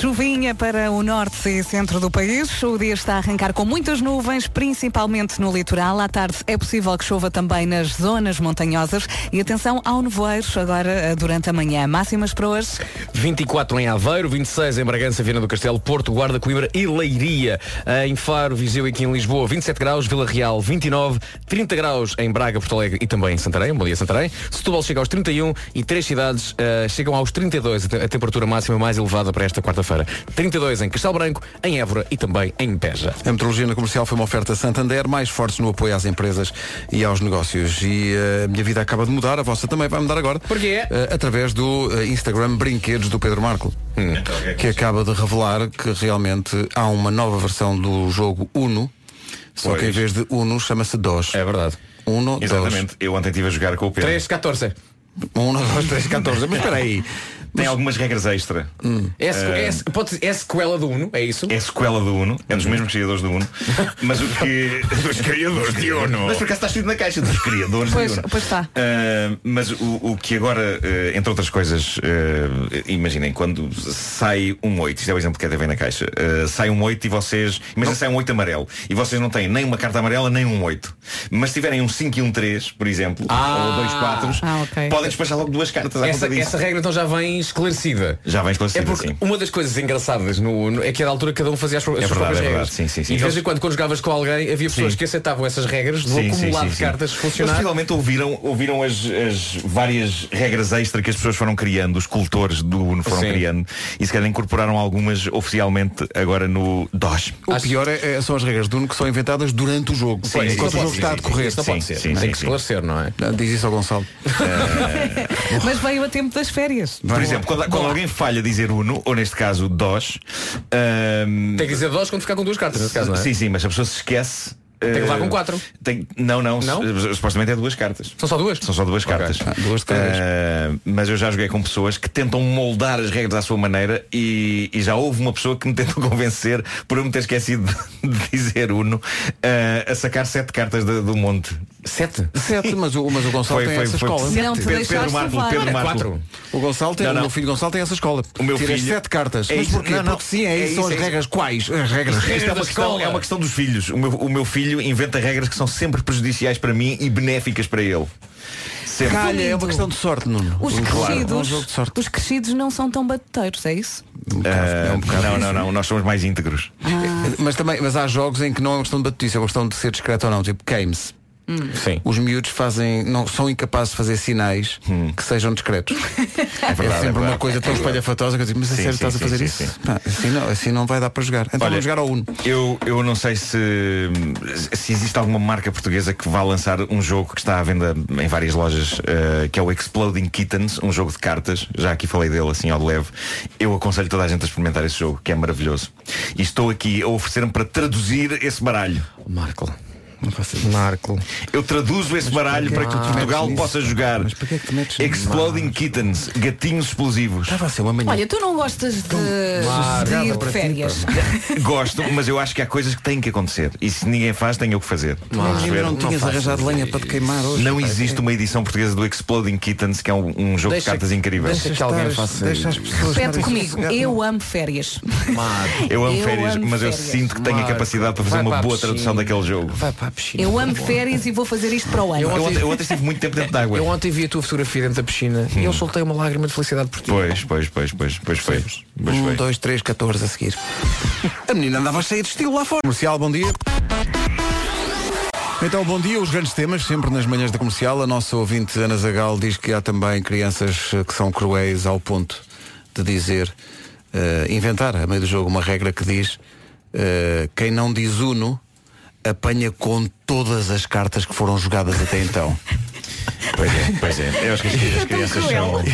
Chuvinha para o norte e centro do país. O dia está a arrancar com muitas nuvens, principalmente no litoral. À tarde é possível que chova também nas zonas montanhosas. E atenção ao nevoeiro agora eh, durante a manhã. Máximas para hoje. 24 em Aveiro, 26 em Bragança, Viana do Castelo, Porto, Guarda, Coimbra e Leiria. Em Faro, Viseu e aqui em Lisboa, 27 graus, Vila Real, 29, 30 graus em Braga, Porto Alegre e também em Santarém. Bom dia, Santarém. Setúbal chega aos 31 e três cidades eh, chegam aos 32, a, te- a temperatura máxima mais elevada para esta quarta-feira. 32 em Castelo Branco, em Évora e também em Beja. A metrologia na comercial foi uma oferta Santander, mais fortes no apoio às empresas e aos negócios. E eh, a minha vida acaba de mudar, a vossa também vai mudar agora. Porquê? Eh, através do eh, Instagram Brinquedos do Pedro Marco. Que acaba de revelar que realmente há uma nova versão do jogo Uno, só que em Pois. vez de Uno chama-se DOS. É verdade. Uno, Exatamente. Eu ontem estive a jogar com o Pedro. 3, 14. 1, 2, 3, 14. Mas espera aí. Tem algumas regras extra. É, Eh, é, pode ser- é sequela do Uno, é isso? É sequela do Uno, é dos mesmos criadores do Uno, mas o que. dos criadores de Uno. Mas por acaso está escrito na caixa dos criadores Pois, de Uno. pois está. Uh, mas o, o que agora, uh, entre outras coisas, uh, imaginem, quando sai um 8, isto é o exemplo que até vem na caixa, uh, sai um 8 e vocês, imaginem sai um 8 amarelo, e vocês não têm nem uma carta amarela nem um 8. Mas se tiverem um 5 e um 3, por exemplo, Ah. ou dois 4, Ah, ok. podem despachar logo duas cartas Essa, essa regra então já vem esclarecida. Já vem É esclarecida, porque sim. uma das coisas engraçadas no, no- é que a altura cada um fazia as, suas É verdade, próprias é verdade. regras. Sim, sim, sim. E de vez em quando, quando jogavas com alguém, havia pessoas Sim. que aceitavam essas regras do Sim, acumulado sim, de cartas Eles funcionar. possivelmente ouviram, ouviram as, as várias regras extra que as pessoas foram criando, os cultores do Uno foram Sim. criando e se calhar incorporaram algumas oficialmente agora no DOS. O pior é, é- são as regras do Uno que são inventadas durante o jogo. Sim, enquanto o jogo está a decorrer. Isso não pode ser. Tem que esclarecer, não é? Não, Diz isso ao Gonçalo. Mas veio a tempo das férias. Por exemplo, quando, quando alguém falha dizer Uno, ou neste caso DOS, ahm, Tem que dizer dós quando ficar com duas cartas, nesse caso, não é? sim, sim, mas a pessoa se esquece. Tem que levar eh, com quatro. tem- não, não, Não? su- supostamente é duas cartas. São só duas? São só duas cartas. Ah, duas de. Eh, mas eu já joguei com pessoas que tentam moldar as regras à sua maneira e, e já houve uma pessoa que me tentou convencer por eu me ter esquecido de, dizer Uno eh, a sacar sete cartas de- do monte. Sete? Sete, mas o, mas o Gonçalo Foi- tem foi- essa foi- escola. Não te Pedro, deixaste Pedro Marco, levar. Pedro Era Marco. quatro. O Gonçalo tem, Não, não. o meu filho Gonçalo tem essa escola. O meu Tira filho- sete cartas. É mas isso. porquê? Não, não. Porque sim, é, É isso. São isso, as é isso. regras quais? As regras. Isto é uma, questão, escola. é uma questão dos filhos. O meu, o meu filho inventa regras que são sempre prejudiciais para mim e benéficas para ele. Sempre. Calha, é uma questão de sorte, Nuno. Os Claro, é um crescidos, jogo de sorte. os crescidos não são tão batuteiros, é isso? Ah, É um não, não, não. Nós somos mais íntegros. Mas também, mas há jogos em que não é uma questão de batutice, é uma questão de ser discreto ou não, tipo games. Sim. Os miúdos fazem, não são incapazes de fazer sinais que sejam discretos. É, verdade, é sempre uma verdade. coisa tão espalhafatosa que eu digo, mas a Sim, sério sim, estás a sim, fazer sim, isso? sim. Pá, assim, não, assim não vai dar para jogar. Então Olha, vamos jogar ao Uno. Eu, eu não sei se, se existe alguma marca portuguesa que vá lançar um jogo que está à venda em várias lojas, eh, que é o Exploding Kittens, um jogo de cartas. Já aqui falei dele assim ao de leve. Eu aconselho toda a gente a experimentar esse jogo, que é maravilhoso. E estou aqui a oferecer-me para traduzir esse baralho. Marco. Marco. Eu traduzo esse baralho para que Portugal nisso? possa jogar. Mas porquê é que te metes? Exploding Kittens, gatinhos explosivos. Estava a ser uma manhã. Olha, tu não gostas de, de ir de férias. Gosto, mas eu acho que há coisas que têm que acontecer. E se ninguém faz, tem eu que fazer. Mas ainda não não tinhas faço arranjado lenha para te queimar hoje. Não existe uma edição portuguesa do Exploding Kittens, que é um, um jogo Deixa- de cartas incríveis. deixa que alguém faça Deixa as isso. pessoas Repete comigo, eu amo férias. Eu amo Eu férias, amo mas eu férias. sinto que tenho a Marco, capacidade para fazer uma para boa tradução daquele jogo. Vai para a piscina. Eu amo férias e vou fazer isto para o ano. Eu ontem, eu ontem estive muito tempo dentro de água. Eu ontem vi a tua fotografia dentro da piscina e eu soltei uma lágrima de felicidade por ti. Pois, pois, pois, pois, pois foi. Pois Um, foi. dois, três, 14 a seguir. A menina andava cheia de estilo lá fora. Comercial, bom dia. Então, bom dia, os grandes temas, sempre nas manhãs da comercial. A nossa ouvinte Ana Zagal diz que há também crianças que são cruéis ao ponto de dizer, eh, inventar a meio do jogo uma regra que diz eh, quem não diz uno apanha com todas as cartas que foram jogadas até então. Pois é, pois é. Eu acho que as, as crianças são.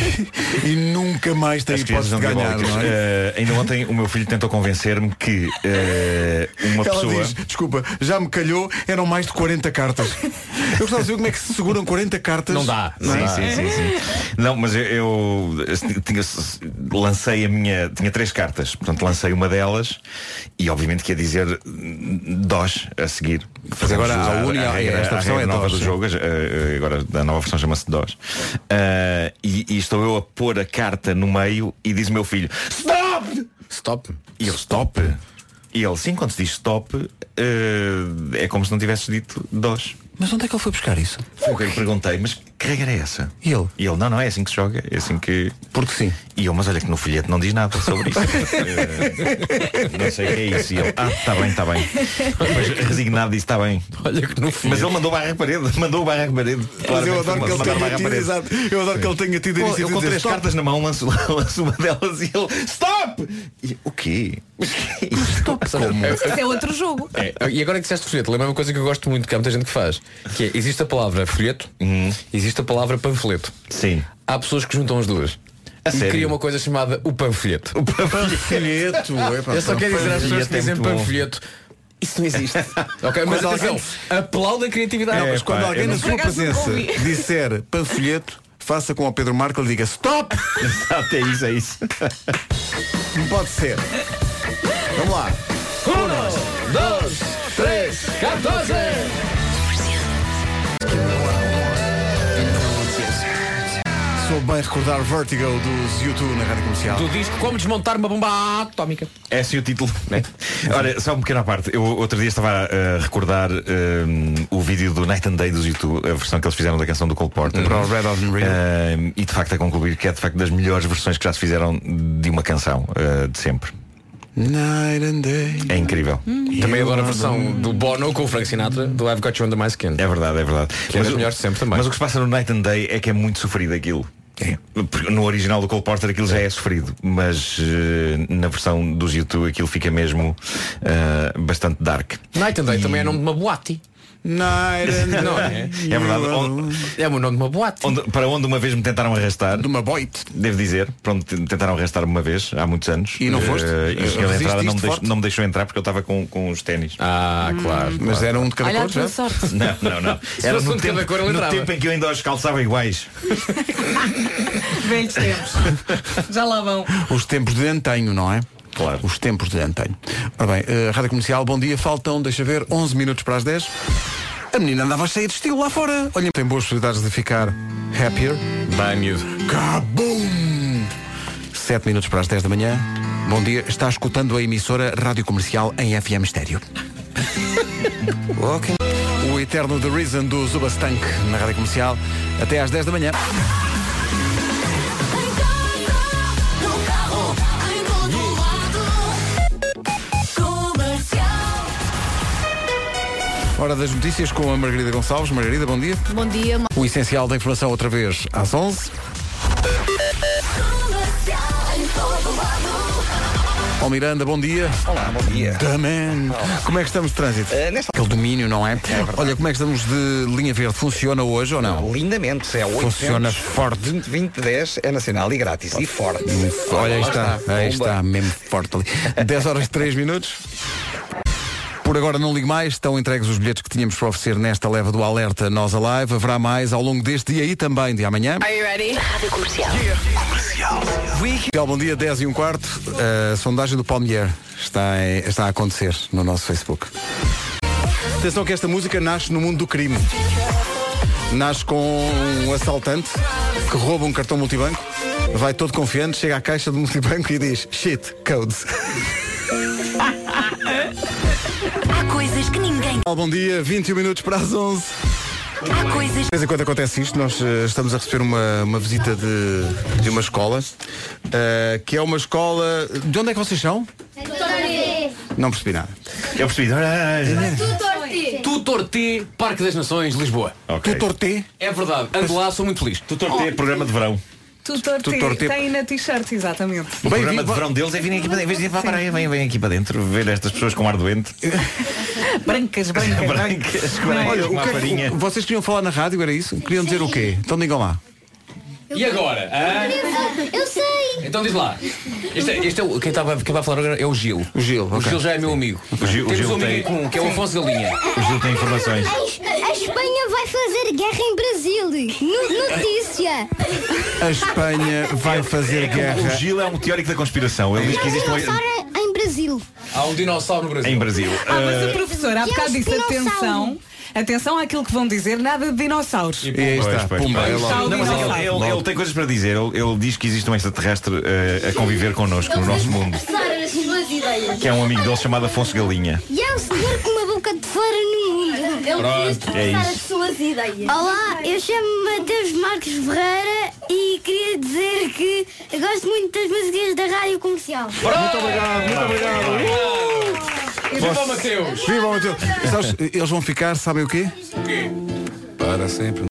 e nunca mais tem hipótese de ganhar, não é? Eh, ainda ontem o meu filho tentou convencer-me que eh, uma Ela pessoa. diz, desculpa, já me calhou, eram mais de 40 cartas. Eu gostava de saber como é que se seguram 40 cartas. Não dá. Não sim, é? sim, sim, sim. Não, mas eu, eu tinha, lancei a minha. Tinha três cartas, portanto lancei uma delas e obviamente que ia dizer DOS a seguir. Fazemos agora a, Uni, a, há- regra, esta a versão é nova DOS, do sim. jogo, eh, agora a nova versão chama-se DOS. Eh, e, e estou eu a pôr a carta no meio e diz o meu filho: Stop! Stop. E eu, stop? E ele, sim, quando se diz stop, eh, é como se não tivesse dito DOS. Mas onde é que ele foi buscar isso? Foi o que eu lhe perguntei, mas que regra é essa? E ele? E ele, não, não, é assim que se joga, é assim que. Porque sim. E eu, mas olha que no folheto não diz nada sobre isso. Eh, não sei o que é isso. E ele, ah, está bem, está bem. Depois resignado disse, está bem. Olha que no Mas ele mandou barra à parede, mandou barra à parede. Mas eu adoro que ele mandou tenha tido, parede. exato, eu adoro que ele tenha tido Pô, eu com três "Stop." cartas na mão lanço, lanço uma delas e ele Stop! E, o quê? Stop. Isso é outro jogo. É, e agora que disseste folheto, lembra uma coisa que eu gosto muito, que há muita gente que faz, que é, existe a palavra folheto, existe a palavra panfleto. Sim. Há pessoas que juntam as duas. A e criam uma coisa chamada o panfleto. O Panfleto, Eu só quero dizer às pessoas que panfleto é dizem panfleto. Isso não existe. ok, mas Quando atenção, alguém- aplauda a criatividade. É, Mas quando pá, alguém na não- sua presença disser panfolheto, faça com o Pedro Marco e diga stop! Exato, é isso, é isso. Não pode ser. Vamos lá. Um, dois, três, 14! Sou bem recordar Vertigo dos YouTube na rádio comercial. Do disco Como Desmontar uma Bomba Atómica. É assim o título, né? Olha, só uma pequena parte. Eu outro dia estava a recordar um, o vídeo do Night and Day dos YouTube, a versão que eles fizeram da canção do Cole Porter. Para o Red Real. Um, e de facto a concluir que é de facto das melhores versões que já se fizeram de uma canção uh, de sempre. Night and day. É incrível. Também adoro a versão do Bono com o Frank Sinatra do I've Got You Under My Skin. É verdade, é verdade. Que é das o- melhores de sempre também. Mas o que se passa no Night and Day é que é muito sofrido aquilo. Porque No original do Cole Porter aquilo já é sofrido, mas eh, na versão dos YouTube aquilo fica mesmo eh, bastante dark. Night and Day também é nome de uma boate. Não é? É verdade. Onde- É o nome de uma boate. onde- para onde uma vez me tentaram arrastar. De uma boite. Devo dizer, pronto, tentaram arrastar-me uma vez, há muitos anos. E não foste? Eh, e da entrada não me, deixou, não me deixou entrar porque eu estava com, com os ténis. Ah, claro. Mas era um de cada Olha cor, já? sorte. Não, não, não. Se Era fosse um no, de cada tempo, cor, no entrava. tempo em que eu ainda os calçava iguais. Velhos tempos. Já lá vão. Os tempos de antanho, não é? Claro. Os tempos de antanho. Ora bem, eh, Rádio Comercial, bom dia. Faltam, deixa ver, 11 minutos para as 10. A menina andava cheia de estilo lá fora. Olha, tem boas possibilidades de ficar happier. Bem, miúdo. Cabum! 7 minutos para as 10 da manhã. Bom dia. Está escutando a emissora Rádio Comercial em FM Estéreo. o eterno The Reason do Zubastank na Rádio Comercial. Até às 10 da manhã. Hora das notícias com a Margarida Gonçalves. Margarida, bom dia. Bom dia. O essencial da informação outra vez às 11. Ó Miranda, bom dia. Olá, bom dia. Man. Como é que estamos de trânsito? Eh, nesta- Aquele domínio, não é? Olha, como é que estamos de linha verde? Funciona hoje ou não? Lindamente, é 800 Funciona forte. 20, 20, 10 é nacional e grátis e forte. Olha, aí está, aí está, mesmo forte ali. 10 horas e 3 minutos. Por agora não ligo mais, estão entregues os bilhetes que tínhamos para oferecer nesta leva do Alerta Nós Alive. Haverá mais ao longo deste dia e também de amanhã. Are you ready? Rádio Comercial. Comercial, Bom dia, 10 e um quarto. A sondagem do Palmier está, em- está a acontecer no nosso Facebook. Atenção que esta música nasce no mundo do crime. Nasce com um assaltante que rouba um cartão multibanco, vai todo confiante, chega à caixa do multibanco e diz shit, codes. Há coisas que ninguém. Bom dia, 21 minutos para as 11. Há coisas. De vez em quando acontece isto, nós eh, estamos a receber uma, uma visita de, de uma escola, eh, que é uma escola. De onde é que vocês são? Não percebi nada. Eu percebi. Tutor T, Parque das Nações, Lisboa. Ok. Tutor T? É verdade. Ando lá, sou muito feliz. Tutor T, programa de verão. Tutor. Tutor T. Tem na t-shirt, exatamente. O Bem programa vindo, de verão deles é virem aqui para dentro. Em vez de ir para a praia, vem, vem aqui para dentro ver estas pessoas com ar doente. Brancas, brancas. Brancas, com ar- Olha, com o uma que é farinha. o- vocês queriam falar na rádio, era isso? Queriam dizer o quê? Então digam lá. E agora? hã? Eu sei. Então diz lá. Este é, este é o, quem, estava, quem vai falar agora é o Gil. O Gil, O ok. Gil já é meu amigo. O Gil- o Temos Gil um amigo tem- em comum, que é o Afonso Galinha. O Gil tem informações. Espanha vai fazer guerra em Brasil. No- notícia. A Espanha vai fazer O guerra. Gil é um teórico da conspiração. Ele diz que existe um... Dinossauro em Brasil. Há um dinossauro no Brasil. Em Brasil. Ah, mas Eh, a professora há E bocado disse atenção. Atenção àquilo que vão dizer, nada de dinossauros. E aí está, pumba, é logo. Não, mas ele, ele- ele tem coisas para dizer. Ele, ele diz que existe um extraterrestre eh, a conviver connosco no nosso mundo. as suas ideias. Que é um amigo dele chamado Afonso Galinha. E é um senhor com uma boca de fora no mundo. Ele Pronto, é isso. suas ideias. Olá, eu chamo-me Mateus Marcos Ferreira e queria dizer que eu gosto muito das músicas da rádio comercial. Muito obrigado, muito obrigado. Viva o Mateus! Viva o Mateus. Sabes, Eles vão ficar, sabem o quê? Para sempre.